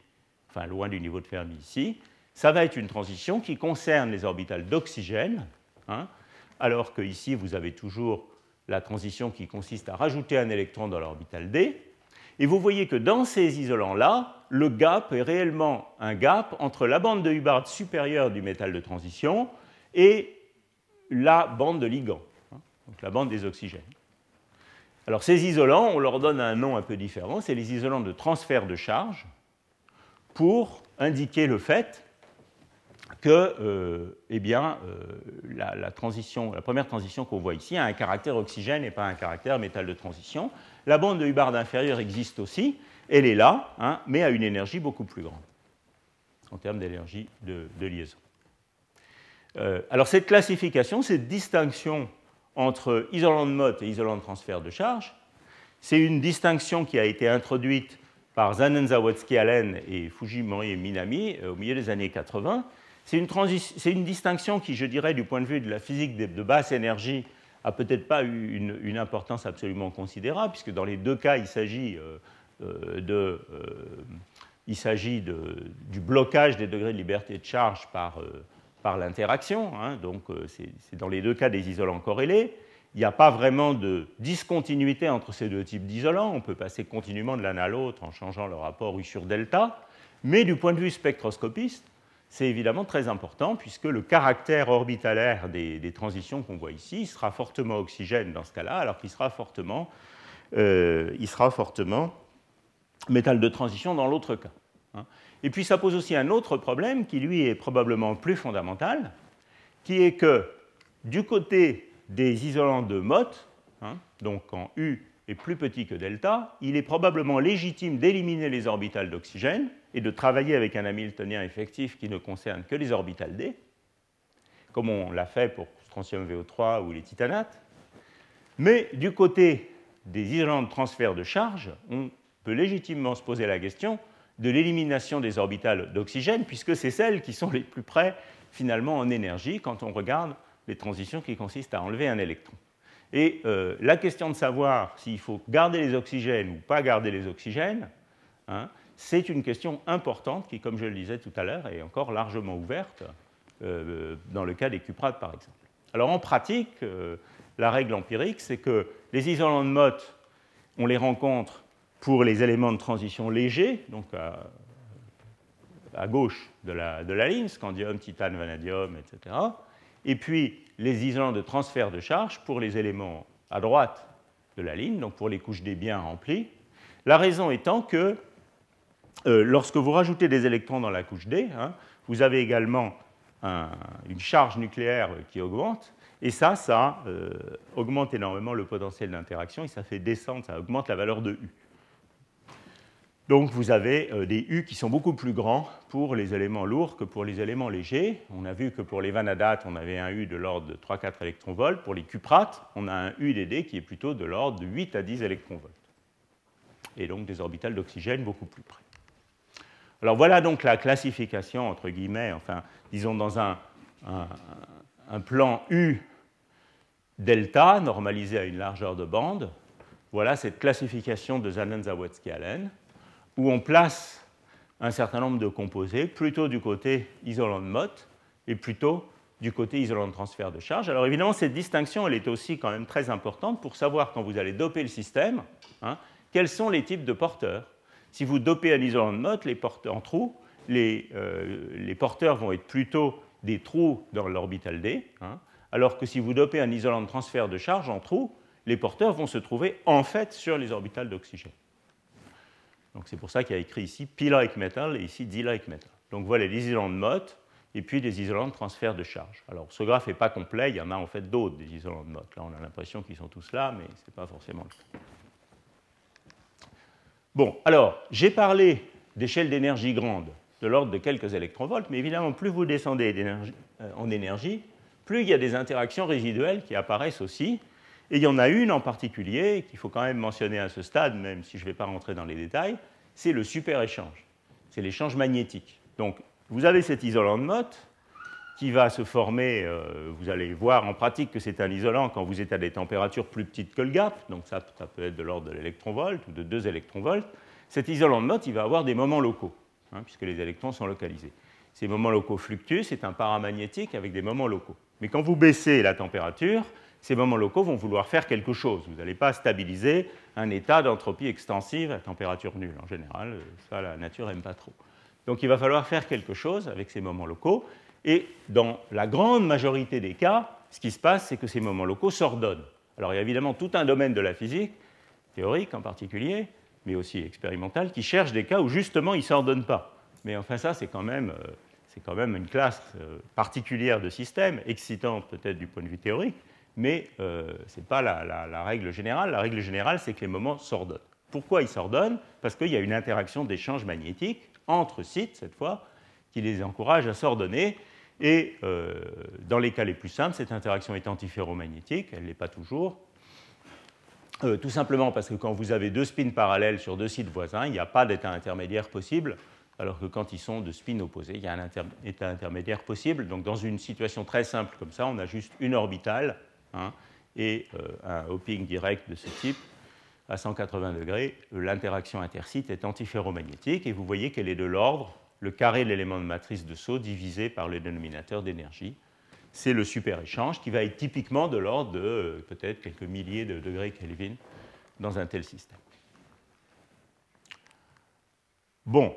enfin loin du niveau de Fermi ici, ça va être une transition qui concerne les orbitales d'oxygène, hein, alors que ici vous avez toujours la transition qui consiste à rajouter un électron dans l'orbital D. Et vous voyez que dans ces isolants-là, le gap est réellement un gap entre la bande de Hubbard supérieure du métal de transition et la bande de ligand, hein, donc la bande des oxygènes. Alors ces isolants, on leur donne un nom un peu différent, c'est les isolants de transfert de charge, pour indiquer le fait que euh, eh bien, euh, la, transition, la première transition qu'on voit ici a un caractère oxygène et pas un caractère métal de transition. La bande de Hubbard inférieure existe aussi, elle est là, hein, mais à une énergie beaucoup plus grande en termes d'énergie de, liaison. Euh, alors cette classification, cette distinction entre isolant de Mott et isolant de transfert de charge, c'est une distinction qui a été introduite par Zanen Allen et Fujimori et Minami au milieu des années 80 c'est une, distinction qui, je dirais, du point de vue de la physique de, basse énergie, a peut-être pas eu une, importance absolument considérable, puisque dans les deux cas, il s'agit euh, euh, euh, du blocage des degrés de liberté de charge par, l'interaction. Hein. donc, c'est dans les deux cas des isolants corrélés. Il n'y a pas vraiment de discontinuité entre ces deux types d'isolants. On peut passer continuellement de l'un à l'autre en changeant le rapport U sur delta. Mais du point de vue spectroscopiste, c'est évidemment très important puisque le caractère orbitalaire des, transitions qu'on voit ici sera fortement oxygène dans ce cas-là, alors qu'il sera fortement, euh, métal de transition dans l'autre cas. Hein. Et puis ça pose aussi un autre problème qui lui est probablement plus fondamental, qui est que du côté des isolants de Mott, hein, donc quand U est plus petit que delta, il est probablement légitime d'éliminer les orbitales d'oxygène et de travailler avec un Hamiltonien effectif qui ne concerne que les orbitales d, comme on l'a fait pour strontium VO3 ou les titanates. Mais du côté des isolants de transfert de charge, on peut légitimement se poser la question de l'élimination des orbitales d'oxygène, puisque c'est celles qui sont les plus près finalement en énergie quand on regarde les transitions qui consistent à enlever un électron. Et euh, la question de savoir s'il faut garder les oxygènes ou pas garder les oxygènes, hein, c'est une question importante qui, comme je le disais tout à l'heure, est encore largement ouverte euh, dans le cas des cuprates, par exemple. Alors en pratique, euh, la règle empirique, c'est que les isolants de Mott, on les rencontre pour les éléments de transition légers, donc à, gauche de la, ligne, scandium, titane, vanadium, etc. Et puis les isolants de transfert de charge pour les éléments à droite de la ligne, donc pour les couches des biens remplies. La raison étant que euh, lorsque vous rajoutez des électrons dans la couche D, hein, vous avez également une charge nucléaire qui augmente, et ça, ça euh, augmente énormément le potentiel d'interaction, et ça fait descendre, ça augmente la valeur de U. Donc vous avez euh, des U qui sont beaucoup plus grands pour les éléments lourds que pour les éléments légers. On a vu que pour les vanadates, on avait un U de l'ordre de 3-4 électronvolts. Pour les cuprates, on a un U D qui est plutôt de l'ordre de 8 à 10 électronvolts. Et donc des orbitales d'oxygène beaucoup plus près. Alors voilà donc la classification, entre guillemets, enfin, disons dans un, un plan U delta normalisé à une largeur de bande. Voilà cette classification de Zanen-Zawadzki-Allen où on place un certain nombre de composés plutôt du côté isolant de Mott et plutôt du côté isolant de transfert de charge. Alors évidemment, cette distinction, elle est aussi quand même très importante pour savoir quand vous allez doper le système, hein, quels sont les types de porteurs. Si vous dopez un isolant de Mott, en trous, les, euh, les, porteurs vont être plutôt des trous dans l'orbital D, hein, alors que si vous dopez un isolant de transfert de charge en trous, les porteurs vont se trouver en fait sur les orbitales d'oxygène. Donc c'est pour ça qu'il y a écrit ici P-like metal et ici D-like metal. Donc voilà les isolants de Mott et puis des isolants de transfert de charge. Alors ce graphe n'est pas complet, il y en a en fait d'autres des isolants de Mott. Là on a l'impression qu'ils sont tous là, mais ce n'est pas forcément le cas. Bon, alors j'ai parlé d'échelles d'énergie grandes, de l'ordre de quelques électronvolts, mais évidemment plus vous descendez euh, en énergie, plus il y a des interactions résiduelles qui apparaissent aussi, et il y en a une en particulier qu'il faut quand même mentionner à ce stade, même si je ne vais pas rentrer dans les détails, c'est le super-échange. C'est l'échange magnétique. Donc, vous avez cet isolant de Mott qui va se former, euh, vous allez voir en pratique que c'est un isolant quand vous êtes à des températures plus petites que le gap, donc ça, peut être de l'ordre de l'électronvolt ou de 2 électronvolts. Cet isolant de Mott, il va avoir des moments locaux, hein, puisque les électrons sont localisés. Ces moments locaux fluctuent, c'est un paramagnétique avec des moments locaux. Mais quand vous baissez la température, ces moments locaux vont vouloir faire quelque chose. Vous n'allez pas stabiliser un état d'entropie extensive à température nulle. En général, ça, la nature n'aime pas trop. Donc il va falloir faire quelque chose avec ces moments locaux. Et dans la grande majorité des cas, ce qui se passe, c'est que ces moments locaux s'ordonnent. Alors il y a évidemment tout un domaine de la physique, théorique en particulier, mais aussi expérimental, qui cherche des cas où justement ils ne s'ordonnent pas. Mais enfin ça, c'est quand même, euh, c'est quand même une classe euh, particulière de système, excitante peut-être du point de vue théorique, mais euh, ce n'est pas la, règle générale. La règle générale, c'est que les moments s'ordonnent. Pourquoi ils s'ordonnent? Parce qu'il y a une interaction d'échange magnétique entre sites, cette fois, qui les encourage à s'ordonner. Et euh, dans les cas les plus simples, cette interaction est antiferromagnétique, elle ne l'est pas toujours. Euh, tout simplement parce que quand vous avez deux spins parallèles sur deux sites voisins, il n'y a pas d'état intermédiaire possible, alors que quand ils sont de spins opposés, il y a un état intermédiaire possible. Donc dans une situation très simple comme ça, on a juste une orbitale Hein, et euh, un hopping direct de ce type, à 180 degrés, l'interaction intersite est antiferromagnétique et vous voyez qu'elle est de l'ordre, le carré de l'élément de matrice de saut divisé par le dénominateur d'énergie. C'est le super-échange qui va être typiquement de l'ordre de euh, peut-être quelques milliers de degrés Kelvin dans un tel système. Bon,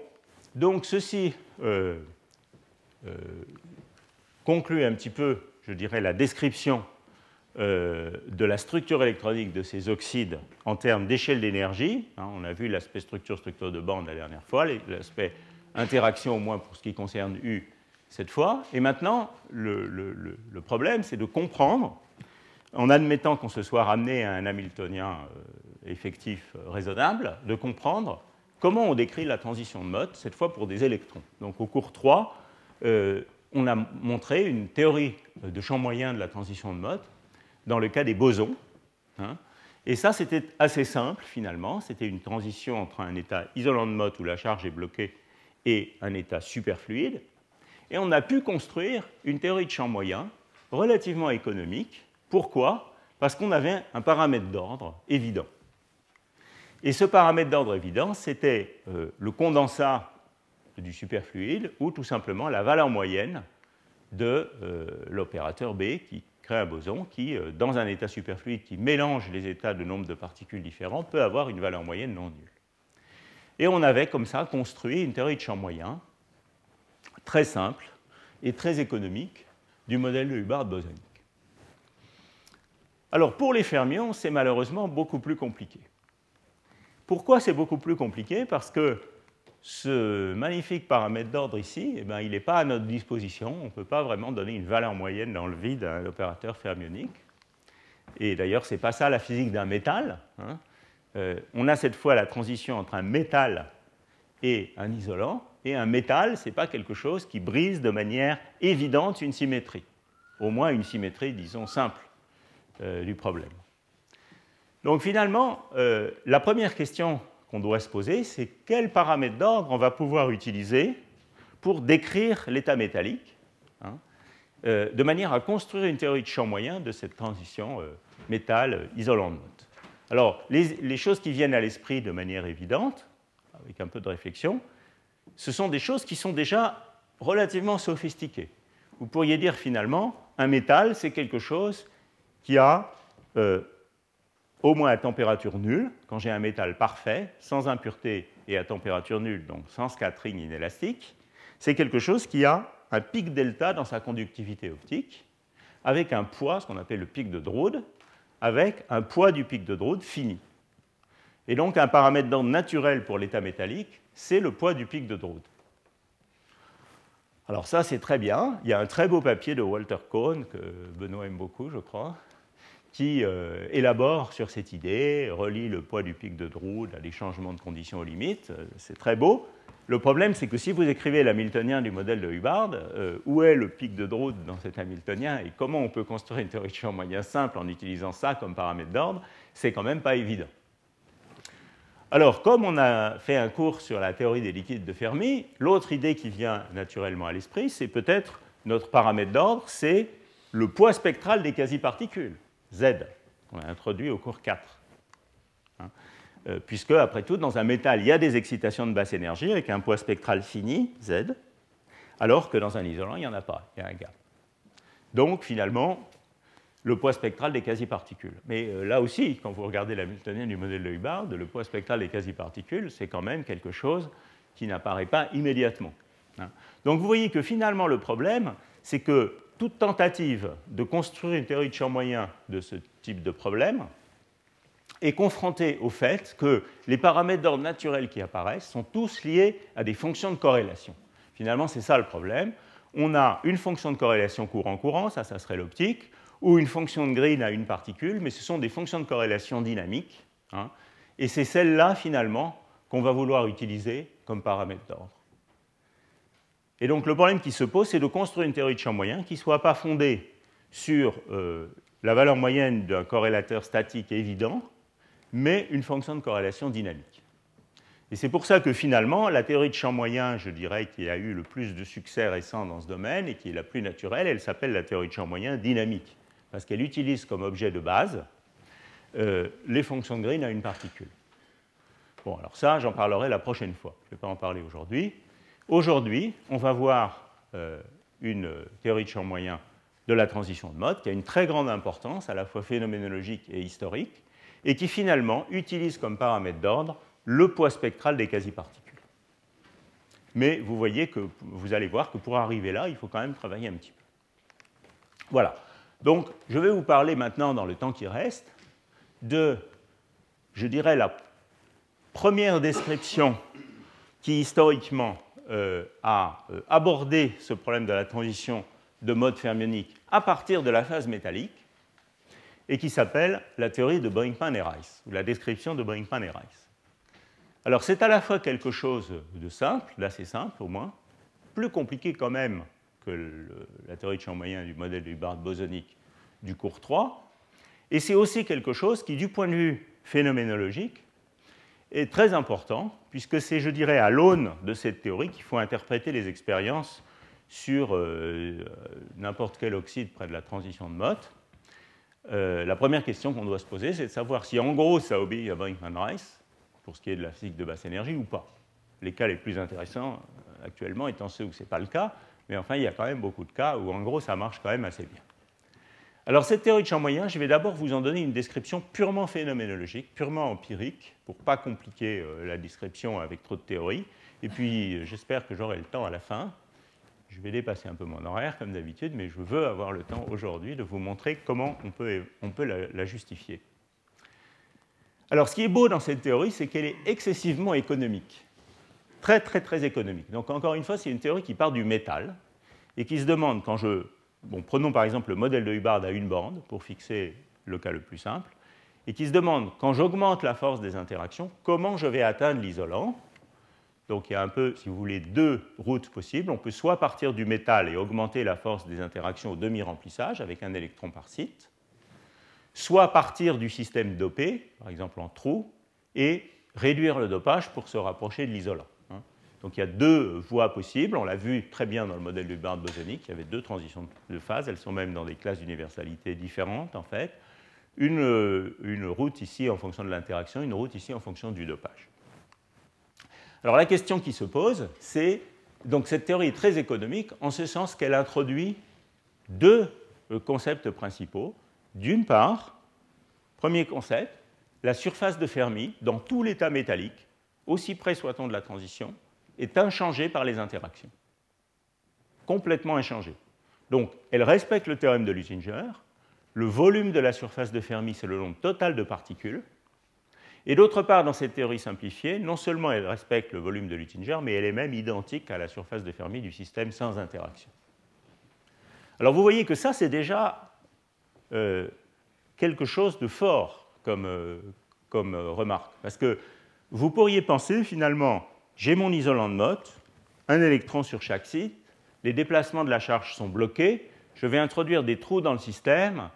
donc ceci euh, conclut un petit peu, je dirais, la description euh, de la structure électronique de ces oxydes en termes d'échelle d'énergie. Hein, on a vu l'aspect structure-structure de bande la dernière fois, l'aspect interaction au moins pour ce qui concerne U cette fois. Et maintenant, le, problème, c'est de comprendre, en admettant qu'on se soit ramené à un Hamiltonien euh, effectif euh, raisonnable, de comprendre comment on décrit la transition de Mott, cette fois pour des électrons. Donc au cours 3, on a montré une théorie de champ moyen de la transition de Mott dans le cas des bosons. Hein. Et ça, c'était assez simple finalement. C'était une transition entre un état isolant de Mott où la charge est bloquée et un état superfluide. Et on a pu construire une théorie de champ moyen relativement économique. Pourquoi? Parce qu'on avait un paramètre d'ordre évident. Et ce paramètre d'ordre évident, c'était euh, le condensat du superfluide ou tout simplement la valeur moyenne de euh, l'opérateur B qui crée un boson qui, euh, dans un état superfluide qui mélange les états de nombre de particules différents, peut avoir une valeur moyenne non nulle. Et on avait comme ça construit une théorie de champ moyen très simple et très économique du modèle de Hubbard bosonique. Alors pour les fermions, c'est malheureusement beaucoup plus compliqué. Pourquoi c'est beaucoup plus compliqué? Parce que ce magnifique paramètre d'ordre ici, eh ben, il n'est pas à notre disposition. On ne peut pas vraiment donner une valeur moyenne dans le vide à l'opérateur fermionique. Et d'ailleurs, ce n'est pas ça la physique d'un métal. Hein. Euh, on a cette fois la transition entre un métal et un isolant. Et un métal, ce n'est pas quelque chose qui brise de manière évidente une symétrie. Au moins une symétrie, disons, simple euh, du problème. Donc finalement, euh, la première question qu'on doit se poser, c'est quel paramètre d'ordre on va pouvoir utiliser pour décrire l'état métallique, hein, euh, de manière à construire une théorie de champ moyen de cette transition euh, métal-isolant mode. Alors, les, choses qui viennent à l'esprit de manière évidente, avec un peu de réflexion, ce sont des choses qui sont déjà relativement sophistiquées. Vous pourriez dire finalement, un métal, c'est quelque chose qui a euh, au moins à température nulle, quand j'ai un métal parfait, sans impureté et à température nulle, donc sans scattering inélastique, c'est quelque chose qui a un pic delta dans sa conductivité optique, avec un poids, ce qu'on appelle le pic de Drude, avec un poids du pic de Drude fini. Et donc un paramètre d'ordre naturel pour l'état métallique, c'est le poids du pic de Drude. Alors ça, c'est très bien. Il y a un très beau papier de Walter Cohn, que Benoît aime beaucoup, je crois, qui euh, élabore sur cette idée, relie le poids du pic de Drude à des changements de conditions aux limites. Euh, c'est très beau. Le problème, c'est que si vous écrivez l'hamiltonien du modèle de Hubbard, euh, où est le pic de Drude dans cet hamiltonien et comment on peut construire une théorie de champ moyen simple en utilisant ça comme paramètre d'ordre, c'est quand même pas évident. Alors, comme on a fait un cours sur la théorie des liquides de Fermi, l'autre idée qui vient naturellement à l'esprit, c'est peut-être notre paramètre d'ordre, c'est le poids spectral des quasi-particules. Z, qu'on a introduit au cours 4. Hein. Euh, puisque, après tout, dans un métal, il y a des excitations de basse énergie avec un poids spectral fini, Z, alors que dans un isolant, il n'y en a pas, il y a un gap. Donc, finalement, le poids spectral des quasi-particules. Mais euh, là aussi, quand vous regardez la l'hamiltonien du modèle de Hubbard, le poids spectral des quasi-particules, c'est quand même quelque chose qui n'apparaît pas immédiatement. Hein. Donc vous voyez que finalement le problème, c'est que toute tentative de construire une théorie de champ moyen de ce type de problème est confrontée au fait que les paramètres d'ordre naturel qui apparaissent sont tous liés à des fonctions de corrélation. Finalement, c'est ça le problème. On a une fonction de corrélation courant-courant, ça, ça serait l'optique, ou une fonction de Green à une particule, mais ce sont des fonctions de corrélation dynamiques. Hein, et c'est celle-là, finalement, qu'on va vouloir utiliser comme paramètre d'ordre. Et donc le problème qui se pose, c'est de construire une théorie de champ moyen qui ne soit pas fondée sur euh, la valeur moyenne d'un corrélateur statique évident, mais une fonction de corrélation dynamique. Et c'est pour ça que finalement, la théorie de champ moyen, je dirais, qui a eu le plus de succès récent dans ce domaine et qui est la plus naturelle, elle s'appelle la théorie de champ moyen dynamique, parce qu'elle utilise comme objet de base euh, les fonctions de Green à une particule. Bon, alors ça, j'en parlerai la prochaine fois. Je ne vais pas en parler aujourd'hui. Aujourd'hui, on va voir euh, une théorie de champ moyen de la transition de mode qui a une très grande importance, à la fois phénoménologique et historique, et qui finalement utilise comme paramètre d'ordre le poids spectral des quasi-particules. Mais vous voyez que vous allez voir que pour arriver là, il faut quand même travailler un petit peu. Voilà. Donc, je vais vous parler maintenant, dans le temps qui reste, de, je dirais, la première description qui, historiquement, euh, a euh, abordé ce problème de la transition de mode fermionique à partir de la phase métallique et qui s'appelle la théorie de Brinkman et Rice, ou la description de Brinkman et Rice. Alors c'est à la fois quelque chose de simple, d'assez simple au moins, plus compliqué quand même que la théorie de champ moyen du modèle du Hubbard bosonique du cours 3, et c'est aussi quelque chose qui, du point de vue phénoménologique, est très important, puisque c'est, je dirais, à l'aune de cette théorie qu'il faut interpréter les expériences sur euh, n'importe quel oxyde près de la transition de Mott. Euh, la première question qu'on doit se poser, c'est de savoir si en gros ça obéit à Brinkman-Rice, pour ce qui est de la physique de basse énergie, ou pas. Les cas les plus intéressants euh, actuellement étant ceux où ce n'est pas le cas, mais enfin il y a quand même beaucoup de cas où en gros ça marche quand même assez bien. Alors cette théorie de champ moyen, je vais d'abord vous en donner une description purement phénoménologique, purement empirique, pour pas compliquer euh, la description avec trop de théories. Et puis j'espère que j'aurai le temps à la fin. Je vais dépasser un peu mon horaire comme d'habitude, mais je veux avoir le temps aujourd'hui de vous montrer comment on peut, on peut la, la justifier. Alors ce qui est beau dans cette théorie, c'est qu'elle est excessivement économique. très très très économique. Donc encore une fois, c'est une théorie qui part du métal et qui se demande quand je... Bon, prenons par exemple le modèle de Hubbard à une bande pour fixer le cas le plus simple, et qui se demande quand j'augmente la force des interactions, comment je vais atteindre l'isolant? Donc il y a un peu, si vous voulez, deux routes possibles. On peut soit partir du métal et augmenter la force des interactions au demi-remplissage avec un électron par site, soit partir du système dopé, par exemple en trou, et réduire le dopage pour se rapprocher de l'isolant. Donc il y a deux voies possibles. On l'a vu très bien dans le modèle du Barn bosonique. Il y avait deux transitions de phase. Elles sont même dans des classes d'universalité différentes, en fait. Une, une route ici en fonction de l'interaction, une route ici en fonction du dopage. Alors la question qui se pose, c'est donc cette théorie est très économique en ce sens qu'elle introduit deux euh, concepts principaux. D'une part, premier concept, la surface de Fermi, dans tout l'état métallique, aussi près soit-on de la transition, est inchangée par les interactions. Complètement inchangée. Donc, elle respecte le théorème de Luttinger. Le volume de la surface de Fermi, c'est le nombre total de particules. Et d'autre part, dans cette théorie simplifiée, non seulement elle respecte le volume de Luttinger, mais elle est même identique à la surface de Fermi du système sans interaction. Alors vous voyez que ça, c'est déjà euh, quelque chose de fort comme, euh, euh, remarque. Parce que vous pourriez penser finalement, j'ai mon isolant de Mott, un électron sur chaque site, les déplacements de la charge sont bloqués, je vais introduire des trous dans le système.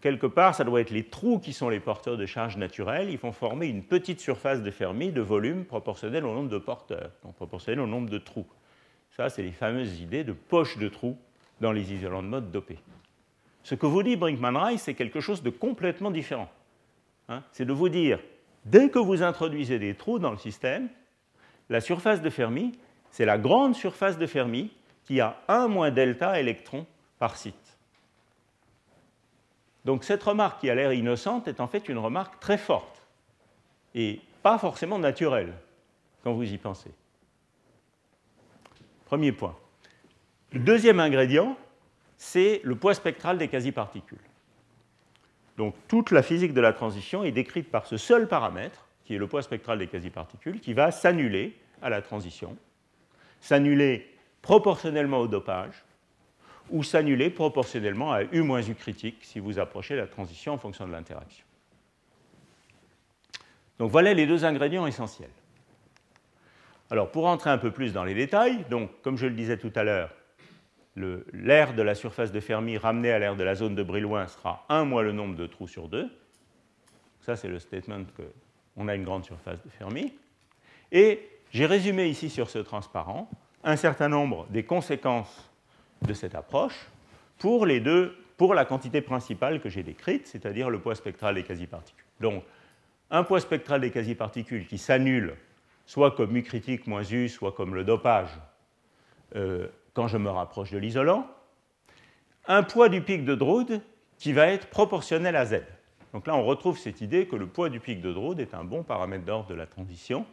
Quelque part, ça doit être les trous qui sont les porteurs de charge naturelle. Ils vont former une petite surface de Fermi de volume proportionnelle au nombre de porteurs, donc proportionnelle au nombre de trous. Ça, c'est les fameuses idées de poche de trous dans les isolants de mode dopés. Ce que vous dit Brinkman-Rice, c'est quelque chose de complètement différent. Hein, c'est de vous dire, dès que vous introduisez des trous dans le système, la surface de Fermi, c'est la grande surface de Fermi qui a 1 moins delta électrons par site. Donc cette remarque qui a l'air innocente est en fait une remarque très forte et pas forcément naturelle quand vous y pensez. Premier point. Le deuxième ingrédient, c'est le poids spectral des quasi-particules. Donc toute la physique de la transition est décrite par ce seul paramètre, qui est le poids spectral des quasi-particules, qui va s'annuler à la transition, s'annuler proportionnellement au dopage, ou s'annuler proportionnellement à U moins U critique si vous approchez la transition en fonction de l'interaction. Donc voilà les deux ingrédients essentiels. Alors pour entrer un peu plus dans les détails, donc comme je le disais tout à l'heure, l'aire de la surface de Fermi ramené à l'aire de la zone de Brillouin sera 1 moins le nombre de trous sur 2. Ça, c'est le statement qu'on a une grande surface de Fermi. Et j'ai résumé ici sur ce transparent un certain nombre des conséquences de cette approche pour, les deux, pour la quantité principale que j'ai décrite, c'est-à-dire le poids spectral des quasi-particules. Donc, un poids spectral des quasi-particules qui s'annule soit comme U critique moins U, soit comme le dopage euh, quand je me rapproche de l'isolant, un poids du pic de Drude qui va être proportionnel à Z. Donc là, on retrouve cette idée que le poids du pic de Drude est un bon paramètre d'ordre de la transition.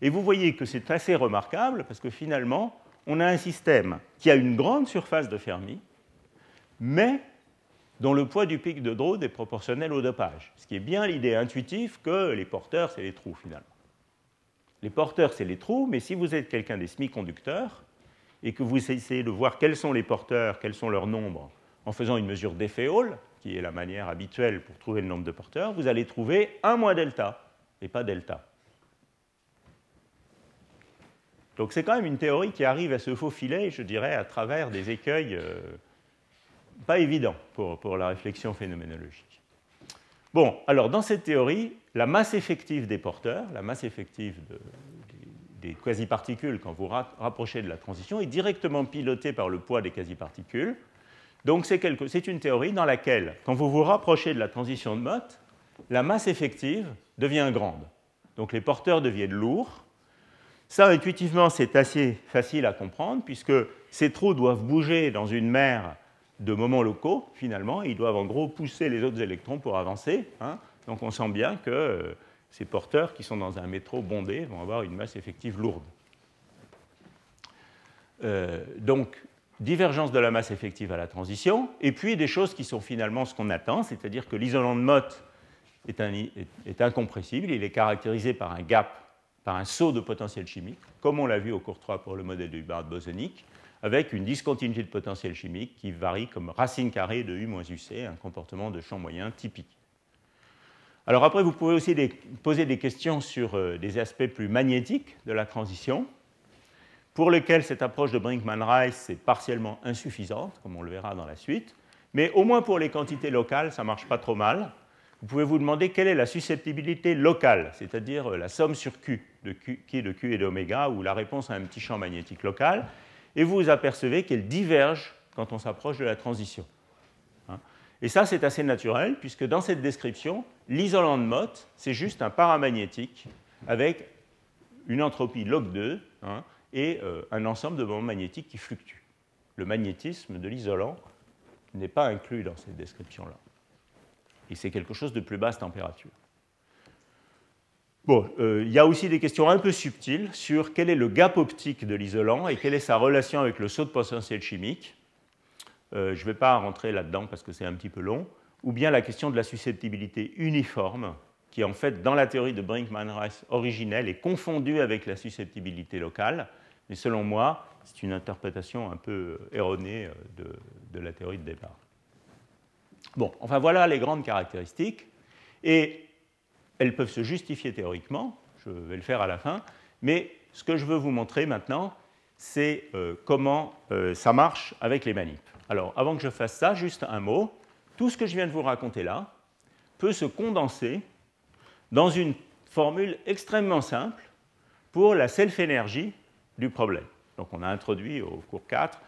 Et vous voyez que c'est assez remarquable parce que finalement, on a un système qui a une grande surface de Fermi, mais dont le poids du pic de Drude est proportionnel au dopage. Ce qui est bien l'idée intuitive que les porteurs, c'est les trous finalement. Les porteurs, c'est les trous, mais si vous êtes quelqu'un des semi-conducteurs, et que vous essayez de voir quels sont les porteurs, quels sont leurs nombres, en faisant une mesure d'effet Hall, qui est la manière habituelle pour trouver le nombre de porteurs, vous allez trouver 1 moins delta, et pas delta. Donc c'est quand même une théorie qui arrive à se faufiler, je dirais, à travers des écueils euh, pas évidents pour, la réflexion phénoménologique. Bon, alors dans cette théorie, la masse effective des porteurs, la masse effective de, des quasi-particules quand vous rapprochez de la transition est directement piloté par le poids des quasi-particules. Donc c'est une théorie dans laquelle, quand vous vous rapprochez de la transition de Mott, la masse effective devient grande. Donc les porteurs deviennent lourds. Ça, intuitivement, c'est assez facile à comprendre, puisque ces trous doivent bouger dans une mer de moments locaux, finalement, ils doivent en gros pousser les autres électrons pour avancer. Hein. Donc on sent bien que euh, ces porteurs qui sont dans un métro bondé vont avoir une masse effective lourde. Euh, donc, divergence de la masse effective à la transition, et puis des choses qui sont finalement ce qu'on attend, c'est-à-dire que l'isolant de Mott est, incompressible, il est caractérisé par un gap par un saut de potentiel chimique, comme on l'a vu au cours 3 pour le modèle de Hubbard bosonique, avec une discontinuité de potentiel chimique qui varie comme racine carrée de U moins UC, un comportement de champ moyen typique. Alors après, vous pouvez aussi poser des questions sur euh, des aspects plus magnétiques de la transition, pour lesquels cette approche de Brinkman-Rice est partiellement insuffisante, comme on le verra dans la suite, mais au moins pour les quantités locales, ça ne marche pas trop mal. Vous pouvez vous demander quelle est la susceptibilité locale, c'est-à-dire euh, la somme sur Q, de qui est de Q et d'oméga, ou la réponse à un petit champ magnétique local, et vous vous apercevez qu'elle diverge quand on s'approche de la transition. Hein. Et ça, c'est assez naturel, puisque dans cette description, l'isolant de Mott, c'est juste un paramagnétique avec une entropie log 2 hein, et euh, un ensemble de moments magnétiques qui fluctuent. Le magnétisme de l'isolant n'est pas inclus dans cette description-là. Et c'est quelque chose de plus basse température. Bon, euh, il y a aussi des questions un peu subtiles sur quel est le gap optique de l'isolant et quelle est sa relation avec le saut de potentiel chimique. Euh, je ne vais pas rentrer là-dedans parce que c'est un petit peu long. Ou bien la question de la susceptibilité uniforme, qui en fait, dans la théorie de Brinkman-Rice originelle, est confondue avec la susceptibilité locale. Mais selon moi, c'est une interprétation un peu erronée euh, de, la théorie de départ. Bon, enfin voilà les grandes caractéristiques. Et elles peuvent se justifier théoriquement, je vais le faire à la fin, mais ce que je veux vous montrer maintenant, c'est euh, comment euh, ça marche avec les manips. Alors, avant que je fasse ça, juste un mot. Tout ce que je viens de vous raconter là peut se condenser dans une formule extrêmement simple pour la self-énergie du problème. Donc, on a introduit au cours 4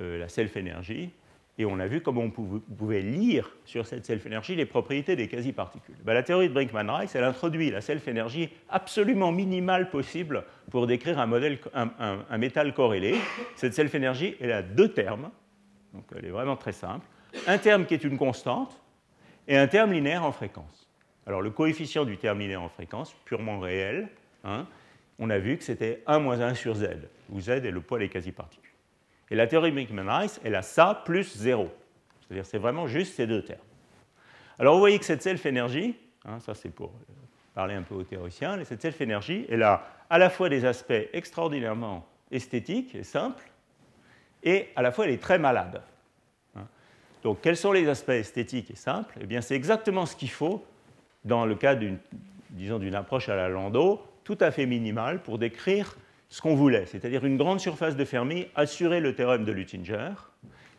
euh, la self-énergie et on a vu comment on pouvait lire sur cette self-énergie les propriétés des quasi-particules. Ben, la théorie de Brinkman-Rice, elle introduit la self-énergie absolument minimale possible pour décrire un, modèle, un, métal corrélé. Cette self-énergie, elle a deux termes, donc elle est vraiment très simple. Un terme qui est une constante et un terme linéaire en fréquence. Alors le coefficient du terme linéaire en fréquence, purement réel, hein, on a vu que c'était 1 moins 1 sur z, où z est le poids des quasi-particules. Et la théorie Brinkman-Rice, elle a ça plus 0. C'est-à-dire c'est vraiment juste ces deux termes. Alors vous voyez que cette self-énergie, hein, ça c'est pour parler un peu aux théoriciens, cette self-énergie, elle a à la fois des aspects extraordinairement esthétiques et simples, et à la fois elle est très malade. Hein. Donc quels sont les aspects esthétiques et simples? Eh bien c'est exactement ce qu'il faut dans le cas d'une approche à la Landau, tout à fait minimale pour décrire ce qu'on voulait, c'est-à-dire une grande surface de Fermi, assurer le théorème de Luttinger.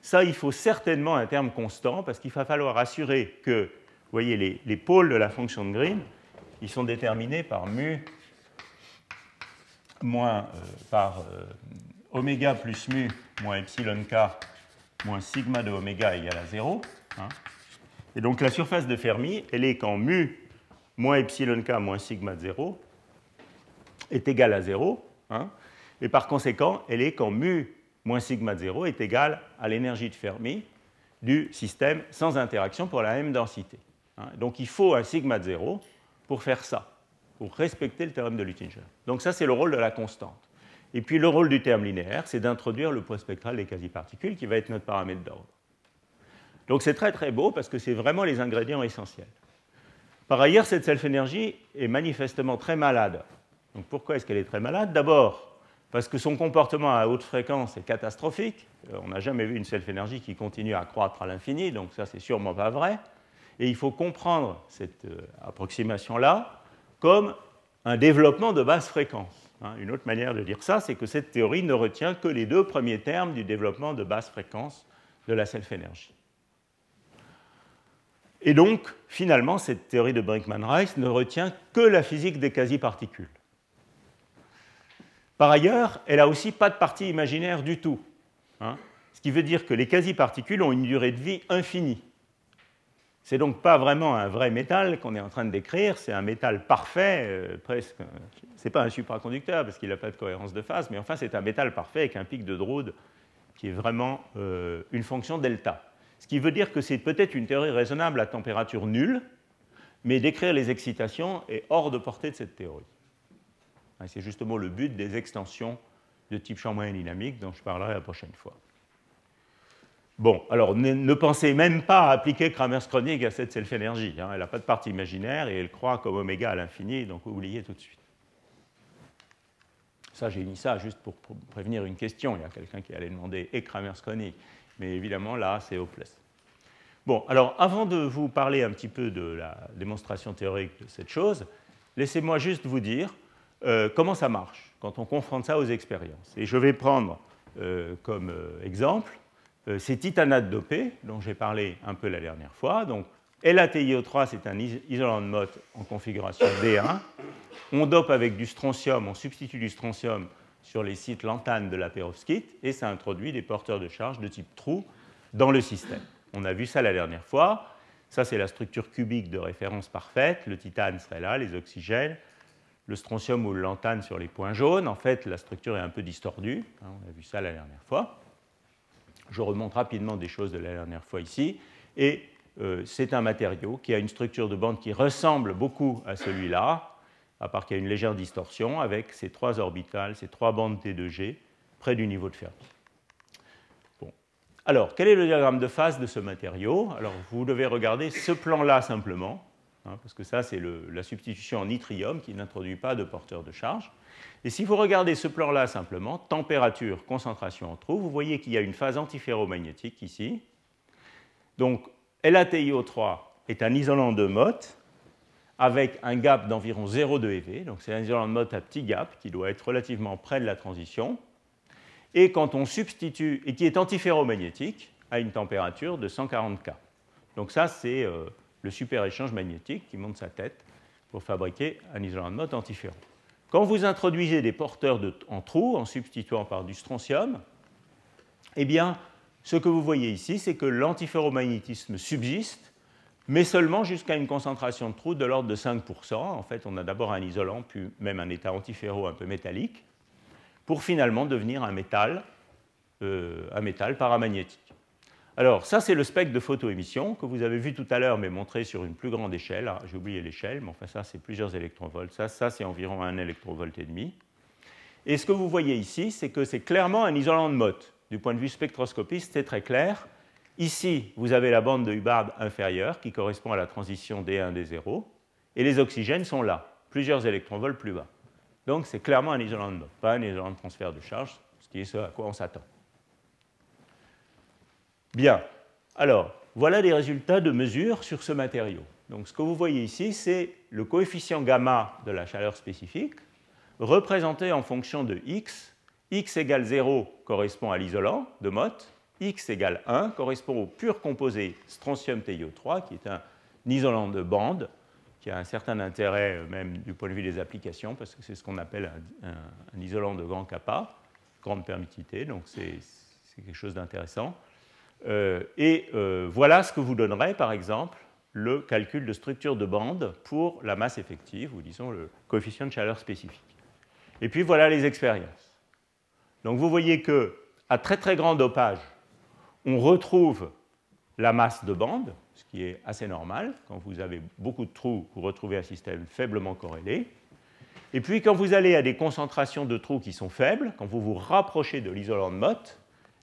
Ça, il faut certainement un terme constant, parce qu'il va falloir assurer que, vous voyez, les, pôles de la fonction de Green, ils sont déterminés par mu moins euh, par euh, oméga plus mu moins epsilon k moins sigma de oméga égale à 0. Hein. Et donc la surface de Fermi, elle est quand mu moins epsilon k moins sigma de 0 est égale à 0. Hein. et par conséquent, elle est quand mu moins sigma de 0 est égal à l'énergie de Fermi du système sans interaction pour la même densité. Hein. donc il faut un sigma de 0 pour faire ça, pour respecter le théorème de Luttinger. Donc ça, c'est le rôle de la constante. Et puis le rôle du terme linéaire, c'est d'introduire le poids spectral des quasi-particules qui va être notre paramètre d'ordre. Donc c'est très très beau parce que c'est vraiment les ingrédients essentiels. Par ailleurs, cette self-énergie est manifestement très malade donc pourquoi est-ce qu'elle est très malade? D'abord, parce que son comportement à haute fréquence est catastrophique. Euh, on n'a jamais vu une self-énergie qui continue à croître à l'infini, donc ça, c'est sûrement pas vrai. Et il faut comprendre cette euh, approximation-là comme un développement de basse fréquence. Hein, une autre manière de dire ça, c'est que cette théorie ne retient que les deux premiers termes du développement de basse fréquence de la self-énergie. Et donc, finalement, cette théorie de Brinkman-Rice ne retient que la physique des quasi-particules. Par ailleurs, elle n'a aussi pas de partie imaginaire du tout. Hein. ce qui veut dire que les quasi-particules ont une durée de vie infinie. C'est donc pas vraiment un vrai métal qu'on est en train de décrire, c'est un métal parfait, euh, presque. C'est pas un supraconducteur parce qu'il n'a pas de cohérence de phase, mais enfin c'est un métal parfait avec un pic de Drude qui est vraiment euh, une fonction delta. Ce qui veut dire que c'est peut-être une théorie raisonnable à température nulle, mais décrire les excitations est hors de portée de cette théorie. C'est justement le but des extensions de type champ moyen dynamique dont je parlerai la prochaine fois. Bon, alors ne, pensez même pas à appliquer Kramer's chronique à cette self-énergie. Hein. Elle n'a pas de partie imaginaire et elle croit comme oméga à l'infini, donc oubliez tout de suite. Ça, j'ai mis ça juste pour, prévenir une question. Il y a quelqu'un qui allait demander et Kramer's conique. Mais évidemment, là, c'est hopeless. Bon, alors avant de vous parler un petit peu de la démonstration théorique de cette chose, laissez-moi juste vous dire euh, comment ça marche quand on confronte ça aux expériences? Et je vais prendre euh, comme euh, exemple ces titanates dopés dont j'ai parlé un peu la dernière fois. Donc, LaTiO3, c'est un isolant de Mott en configuration D1. On dope avec du strontium, on substitue du strontium sur les sites lanthanes de la perovskite et ça introduit des porteurs de charge de type trou dans le système. On a vu ça la dernière fois. Ça, c'est la structure cubique de référence parfaite. Le titane serait là, les oxygènes le strontium ou le lantane sur les points jaunes. En fait, la structure est un peu distordue. Hein, on a vu ça la dernière fois. Je remonte rapidement des choses de la dernière fois ici. Et euh, c'est un matériau qui a une structure de bande qui ressemble beaucoup à celui-là, à part qu'il y a une légère distorsion avec ces trois orbitales, ces trois bandes T2G près du niveau de Fermi. Bon. Alors, quel est le diagramme de phase de ce matériau? Alors, vous devez regarder ce plan-là simplement. Hein, parce que ça, c'est la substitution en nitrium qui n'introduit pas de porteur de charge. Et si vous regardez ce plan-là simplement, température, concentration en trou, vous voyez qu'il y a une phase antiferromagnétique ici. Donc, LaTiO3 est un isolant de Mott avec un gap d'environ 0,2 eV. Donc, c'est un isolant de Mott à petit gap qui doit être relativement près de la transition. Et quand on substitue, et qui est antiferromagnétique à une température de 140 K. Donc, ça, c'est. Euh, le super-échange magnétique qui monte sa tête pour fabriquer un isolant de antiferrant. Quand vous introduisez des porteurs en trou en substituant par du strontium, eh bien, ce que vous voyez ici, c'est que l'antiferromagnétisme subsiste, mais seulement jusqu'à une concentration de trou de l'ordre de 5%. En fait, on a d'abord un isolant, puis même un état antiferro un peu métallique, pour finalement devenir un métal, euh, un métal paramagnétique. Alors, ça, c'est le spectre de photoémission que vous avez vu tout à l'heure, mais montré sur une plus grande échelle. Ah, j'ai oublié l'échelle, mais enfin, ça, c'est plusieurs électronvolts. Ça, ça c'est environ un électrovolt et demi. Et ce que vous voyez ici, c'est que c'est clairement un isolant de Mott. Du point de vue spectroscopiste, c'est très clair. Ici, vous avez la bande de Hubbard inférieure qui correspond à la transition D1, D0, et les oxygènes sont là, plusieurs électronvolts plus bas. Donc, c'est clairement un isolant de Mott, pas un isolant de transfert de charge, ce qui est ce à quoi on s'attend. Bien. Alors, voilà les résultats de mesure sur ce matériau. Donc, ce que vous voyez ici, c'est le coefficient gamma de la chaleur spécifique, représenté en fonction de x. x égale 0 correspond à l'isolant de Mott, x égale 1 correspond au pur composé strontium-TiO3, qui est un isolant de bande, qui a un certain intérêt euh, même du point de vue des applications, parce que c'est ce qu'on appelle un, isolant de grand kappa, grande permittivité, donc c'est quelque chose d'intéressant. Euh, et euh, voilà ce que vous donnerait, par exemple, le calcul de structure de bande pour la masse effective, ou disons le coefficient de chaleur spécifique. Et puis voilà les expériences. Donc vous voyez que à très très grand dopage, on retrouve la masse de bande, ce qui est assez normal. Quand vous avez beaucoup de trous, vous retrouvez un système faiblement corrélé. Et puis quand vous allez à des concentrations de trous qui sont faibles, quand vous vous rapprochez de l'isolant de Mott,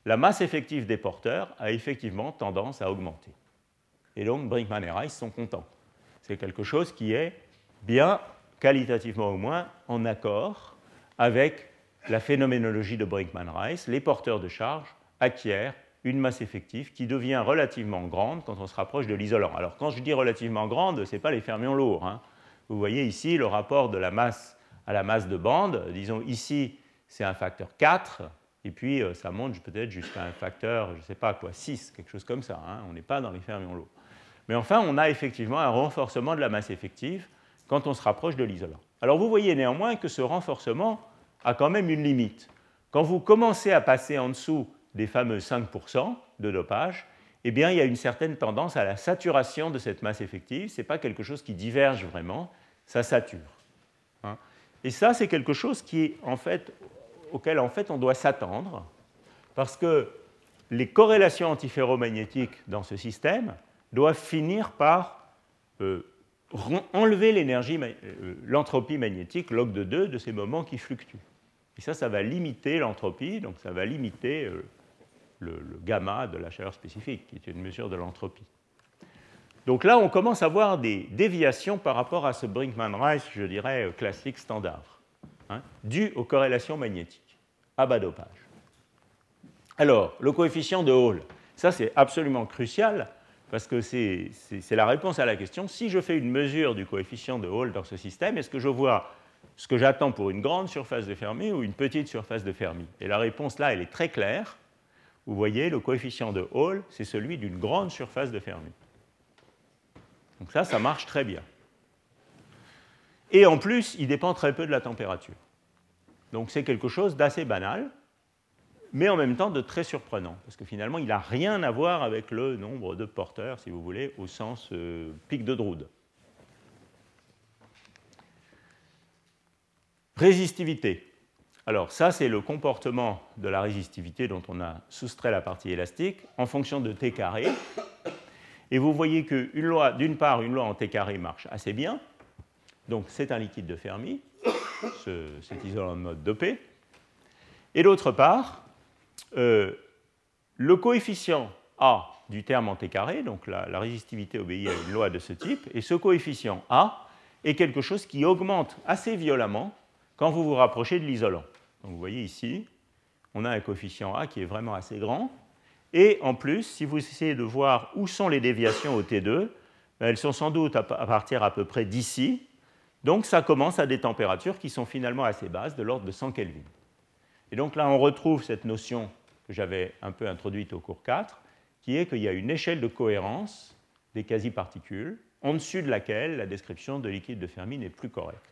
la masse effective des porteurs a effectivement tendance à augmenter. Et donc Brinkman et Rice sont contents. C'est quelque chose qui est bien, qualitativement au moins, en accord avec la phénoménologie de Brinkman-Rice. Les porteurs de charge acquièrent une masse effective qui devient relativement grande quand on se rapproche de l'isolant. Alors quand je dis relativement grande, ce n'est pas les fermions lourds. Hein. Vous voyez ici le rapport de la masse à la masse de bande. Disons ici, c'est un facteur 4, et puis, euh, ça monte peut-être jusqu'à un facteur, je ne sais pas quoi, 6, quelque chose comme ça. Hein. On n'est pas dans les fermions lourds. Mais enfin, on a effectivement un renforcement de la masse effective quand on se rapproche de l'isolant. Alors, vous voyez néanmoins que ce renforcement a quand même une limite. Quand vous commencez à passer en dessous des fameux 5% de dopage, eh bien, il y a une certaine tendance à la saturation de cette masse effective. Ce n'est pas quelque chose qui diverge vraiment, ça sature. Hein. Et ça, c'est quelque chose qui est en fait auquel en fait on doit s'attendre, parce que les corrélations antiferromagnétiques dans ce système doivent finir par euh, enlever l'énergie, euh, l'entropie magnétique, log de 2, de ces moments qui fluctuent. Et ça, ça va limiter l'entropie, donc ça va limiter euh, le, gamma de la chaleur spécifique, qui est une mesure de l'entropie. Donc là, on commence à voir des déviations par rapport à ce Brinkman-Rice, je dirais, classique standard. Hein, due aux corrélations magnétiques, à bas dopage. Alors, le coefficient de Hall, ça c'est absolument crucial parce que c'est la réponse à la question. Si je fais une mesure du coefficient de Hall dans ce système, est-ce que je vois ce que j'attends pour une grande surface de Fermi ou une petite surface de Fermi? Et la réponse là, elle est très claire. Vous voyez, le coefficient de Hall, c'est celui d'une grande surface de Fermi. Donc ça, ça marche très bien. Et en plus, il dépend très peu de la température. Donc c'est quelque chose d'assez banal, mais en même temps de très surprenant, parce que finalement, il n'a rien à voir avec le nombre de porteurs, si vous voulez, au sens euh, pic de Drude. Résistivité. Alors ça, c'est le comportement de la résistivité dont on a soustrait la partie élastique en fonction de t carré. Et vous voyez loi, d'une part, une loi en t carré marche assez bien. Donc c'est un liquide de Fermi, cet isolant de mode dopé. Et d'autre part, euh, le coefficient A du terme en t carré, donc la, la, résistivité obéit à une loi de ce type, et ce coefficient A est quelque chose qui augmente assez violemment quand vous vous rapprochez de l'isolant. Donc vous voyez ici, on a un coefficient A qui est vraiment assez grand, et en plus, si vous essayez de voir où sont les déviations au T2, ben, elles sont sans doute à partir à peu près d'ici. Donc ça commence à des températures qui sont finalement assez basses, de l'ordre de 100 Kelvin. Et donc là, on retrouve cette notion que j'avais un peu introduite au cours 4, qui est qu'il y a une échelle de cohérence des quasi-particules, en dessus de laquelle la description de liquide de Fermi n'est plus correcte.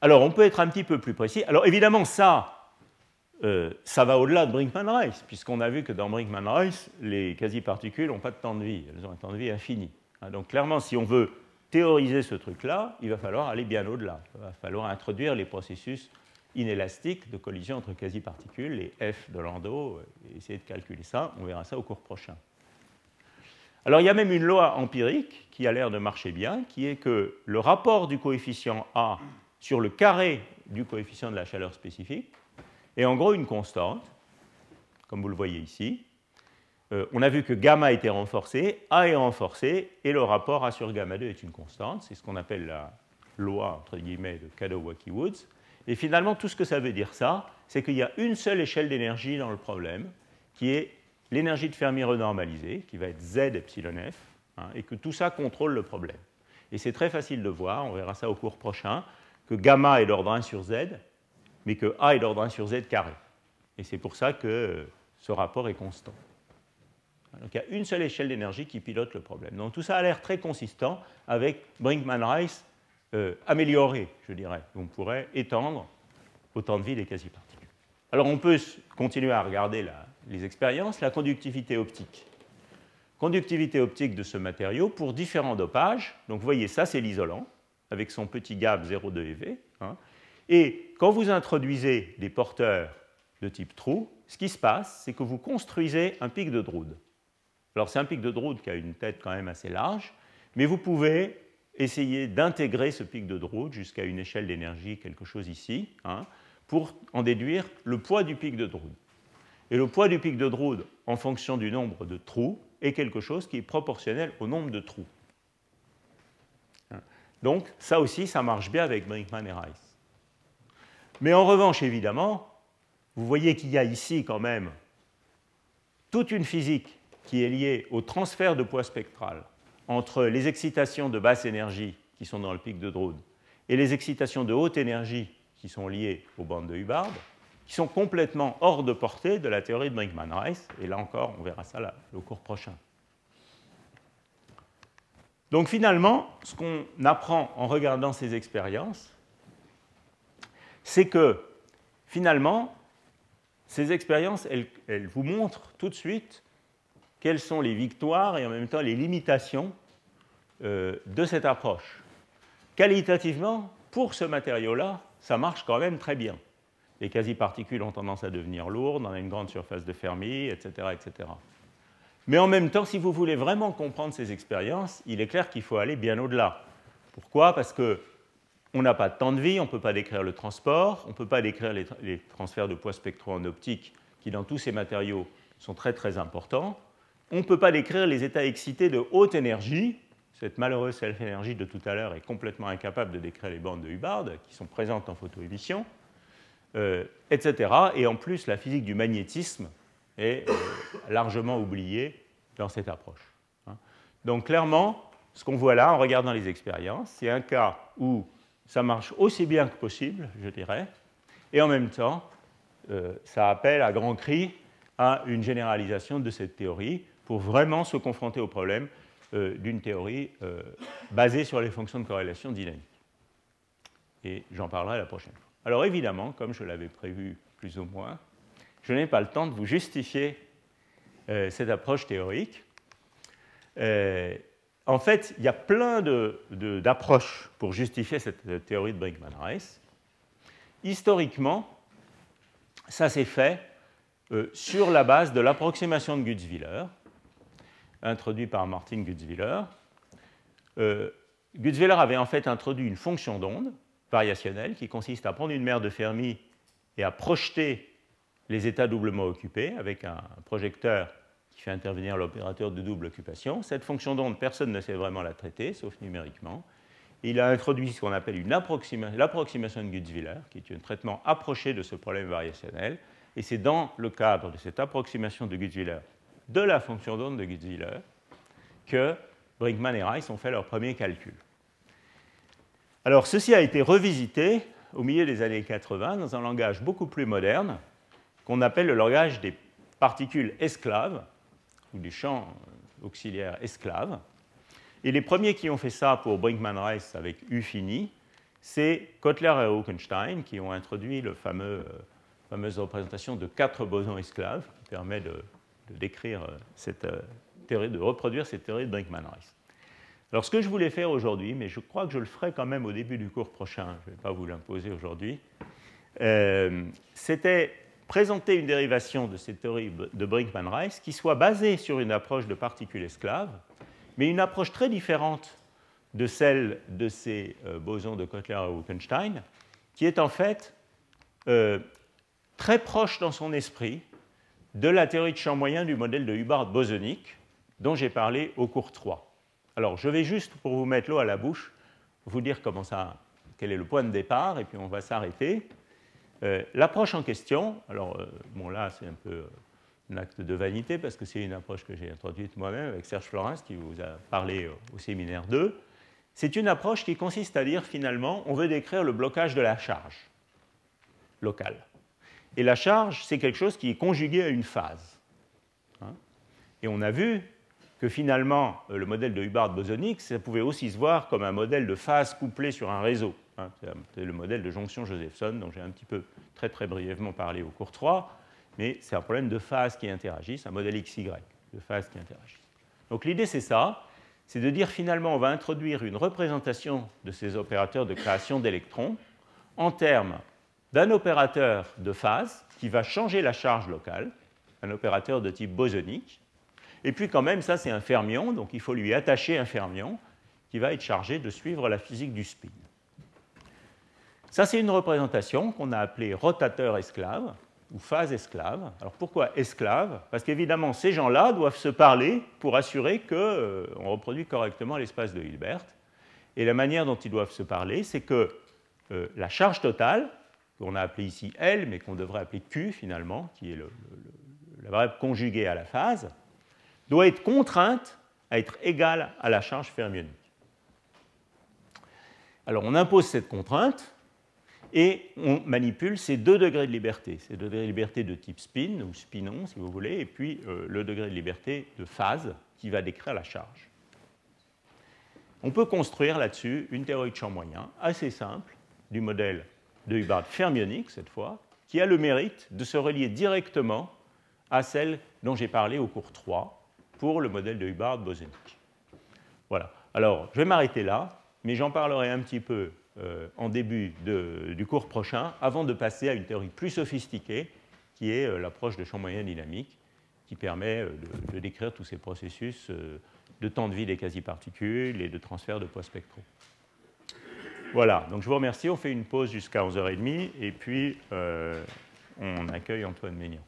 Alors, on peut être un petit peu plus précis. Alors, évidemment, ça, euh, ça va au-delà de Brinkman-Rice, puisqu'on a vu que dans Brinkman-Rice, les quasi-particules n'ont pas de temps de vie, elles ont un temps de vie infini. Hein, donc clairement, si on veut théoriser ce truc-là, il va falloir aller bien au-delà. Il va falloir introduire les processus inélastiques de collision entre quasi-particules, les F de Landau, et essayer de calculer ça. On verra ça au cours prochain. Alors il y a même une loi empirique qui a l'air de marcher bien, qui est que le rapport du coefficient A sur le carré du coefficient de la chaleur spécifique et en gros une constante, comme vous le voyez ici. Euh, on a vu que gamma était renforcé, A est renforcé, et le rapport A sur gamma 2 est une constante. C'est ce qu'on appelle la loi, entre guillemets, de Caddo-Woods. Et finalement, tout ce que ça veut dire c'est qu'il y a une seule échelle d'énergie dans le problème, qui est l'énergie de Fermi renormalisée, qui va être Z epsilon f, hein, et que tout ça contrôle le problème. Et c'est très facile de voir, on verra ça au cours prochain, que gamma est d'ordre 1 sur Z, mais que A est d'ordre 1 sur Z carré. Et c'est pour ça que ce rapport est constant. Donc il y a une seule échelle d'énergie qui pilote le problème. Donc tout ça a l'air très consistant avec Brinkman-Rice euh, amélioré, je dirais. On pourrait étendre au temps de vie des quasi-particules. Alors on peut continuer à regarder les expériences. La conductivité optique. Conductivité optique de ce matériau pour différents dopages. Donc vous voyez, ça c'est l'isolant avec son petit gap 0,2 eV. Hein. Et quand vous introduisez des porteurs de type trou, ce qui se passe, c'est que vous construisez un pic de Drude. Alors c'est un pic de Drude qui a une tête quand même assez large, mais vous pouvez essayer d'intégrer ce pic de Drude jusqu'à une échelle d'énergie, quelque chose ici, hein, pour en déduire le poids du pic de Drude. Et le poids du pic de Drude, en fonction du nombre de trous, est quelque chose qui est proportionnel au nombre de trous. Hein. Donc ça aussi, ça marche bien avec Brinkman et Rice. Mais en revanche, évidemment, vous voyez qu'il y a ici quand même toute une physique qui est liée au transfert de poids spectral entre les excitations de basse énergie qui sont dans le pic de Drude et les excitations de haute énergie qui sont liées aux bandes de Hubbard, qui sont complètement hors de portée de la théorie de Brinkman-Rice. Et là encore, on verra ça là, au cours prochain. Donc finalement, ce qu'on apprend en regardant ces expériences, c'est que finalement, ces expériences, elles, vous montrent tout de suite quelles sont les victoires et en même temps les limitations euh, de cette approche. Qualitativement, pour ce matériau-là, ça marche quand même très bien. Les quasi-particules ont tendance à devenir lourdes, on a une grande surface de Fermi, etc., etc. Mais en même temps, si vous voulez vraiment comprendre ces expériences, il est clair qu'il faut aller bien au-delà. Pourquoi? Parce que on n'a pas de temps de vie, on ne peut pas décrire le transport, on ne peut pas décrire les, transferts de poids spectraux en optique, qui dans tous ces matériaux sont très très importants. On ne peut pas décrire les états excités de haute énergie, cette malheureuse self-énergie de tout à l'heure est complètement incapable de décrire les bandes de Hubbard qui sont présentes en photoémission, euh, etc. Et en plus, la physique du magnétisme est euh, largement oubliée dans cette approche. Hein. Donc clairement, ce qu'on voit là en regardant les expériences, c'est un cas où ça marche aussi bien que possible, je dirais, et en même temps, euh, ça appelle à grands cris à une généralisation de cette théorie pour vraiment se confronter au problème euh, d'une théorie euh, basée sur les fonctions de corrélation dynamique. Et j'en parlerai la prochaine fois. Alors évidemment, comme je l'avais prévu plus ou moins, je n'ai pas le temps de vous justifier cette approche théorique. en fait, il y a plein d'approches pour justifier cette théorie de Brinkman-Rice. Historiquement, ça s'est fait euh, sur la base de l'approximation de Gutzwiller, introduit par Martin Gutzwiller. Euh, Gutzwiller avait en fait introduit une fonction d'onde variationnelle qui consiste à prendre une mer de Fermi et à projeter les états doublement occupés avec un projecteur qui fait intervenir l'opérateur de double occupation. Cette fonction d'onde, personne ne sait vraiment la traiter, sauf numériquement il a introduit ce qu'on appelle l'approximation de Gutzwiller, qui est un traitement approché de ce problème variationnel. Et c'est dans le cadre de cette approximation de Gutzwiller de la fonction d'onde de Gutzwiller que Brinkman et Rice ont fait leur premier calcul. Alors, ceci a été revisité au milieu des années 80 dans un langage beaucoup plus moderne qu'on appelle le langage des particules esclaves ou des champs auxiliaires esclaves. Et les premiers qui ont fait ça pour Brinkman-Rice avec U fini, c'est Kotler et Hockenstein qui ont introduit la fameux, euh, fameuse représentation de quatre bosons esclaves qui permet de, décrire euh, cette euh, théorie, de reproduire cette théorie de Brinkman-Rice. Alors ce que je voulais faire aujourd'hui, mais je crois que je le ferai quand même au début du cours prochain, je ne vais pas vous l'imposer aujourd'hui, c'était présenter une dérivation de cette théorie de Brinkman-Rice qui soit basée sur une approche de particules esclaves, mais une approche très différente de celle de ces euh, bosons de Kotler et Wittgenstein, qui est en fait euh, très proche dans son esprit de la théorie de champ moyen du modèle de Hubbard bosonique dont j'ai parlé au cours 3. Alors, je vais juste, pour vous mettre l'eau à la bouche, vous dire comment ça, quel est le point de départ, et puis on va s'arrêter. Euh, l'approche en question, alors, bon là, c'est un peu un acte de vanité, parce que c'est une approche que j'ai introduite moi-même avec Serge Florence, qui vous a parlé au séminaire 2. C'est une approche qui consiste à dire finalement, on veut décrire le blocage de la charge locale. Et la charge, c'est quelque chose qui est conjugué à une phase. Hein. Et on a vu que finalement, euh, le modèle de Hubbard bosonique, ça pouvait aussi se voir comme un modèle de phase couplée sur un réseau. Hein. C'est le modèle de jonction Josephson, dont j'ai un petit peu très très brièvement parlé au cours 3 mais c'est un problème de phases qui interagissent, un modèle XY de phases qui interagissent. Donc l'idée, c'est ça, c'est de dire finalement, on va introduire une représentation de ces opérateurs de création d'électrons en termes d'un opérateur de phase qui va changer la charge locale, un opérateur de type bosonique, et puis quand même, ça c'est un fermion, donc il faut lui attacher un fermion qui va être chargé de suivre la physique du spin. Ça c'est une représentation qu'on a appelée rotateur esclave, ou phase esclave. Alors pourquoi esclave? Parce qu'évidemment, ces gens-là doivent se parler pour assurer qu'on euh, reproduit correctement l'espace de Hilbert. Et la manière dont ils doivent se parler, c'est que euh, la charge totale, qu'on a appelée ici L, mais qu'on devrait appeler Q finalement, qui est la variable conjuguée à la phase, doit être contrainte à être égale à la charge fermionique. Alors on impose cette contrainte, et on manipule ces deux degrés de liberté, ces deux degrés de liberté de type spin ou spinon si vous voulez, et puis euh, le degré de liberté de phase qui va décrire la charge. On peut construire là-dessus une théorie de champ moyen assez simple du modèle de Hubbard fermionique cette fois, qui a le mérite de se relier directement à celle dont j'ai parlé au cours 3 pour le modèle de Hubbard bosonique. Voilà. Alors, je vais m'arrêter là, mais j'en parlerai un petit peu euh, en début du cours prochain, avant de passer à une théorie plus sophistiquée, qui est euh, l'approche de champ moyen dynamique, qui permet euh, de, décrire tous ces processus de temps de vie des quasi-particules et de transfert de poids spectraux. Voilà, donc je vous remercie. On fait une pause jusqu'à 11h30 et puis on accueille Antoine Ménion.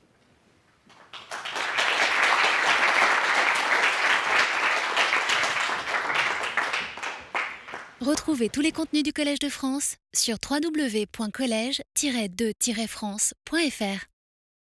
Retrouvez tous les contenus du Collège de France sur www.colège-2-france.fr.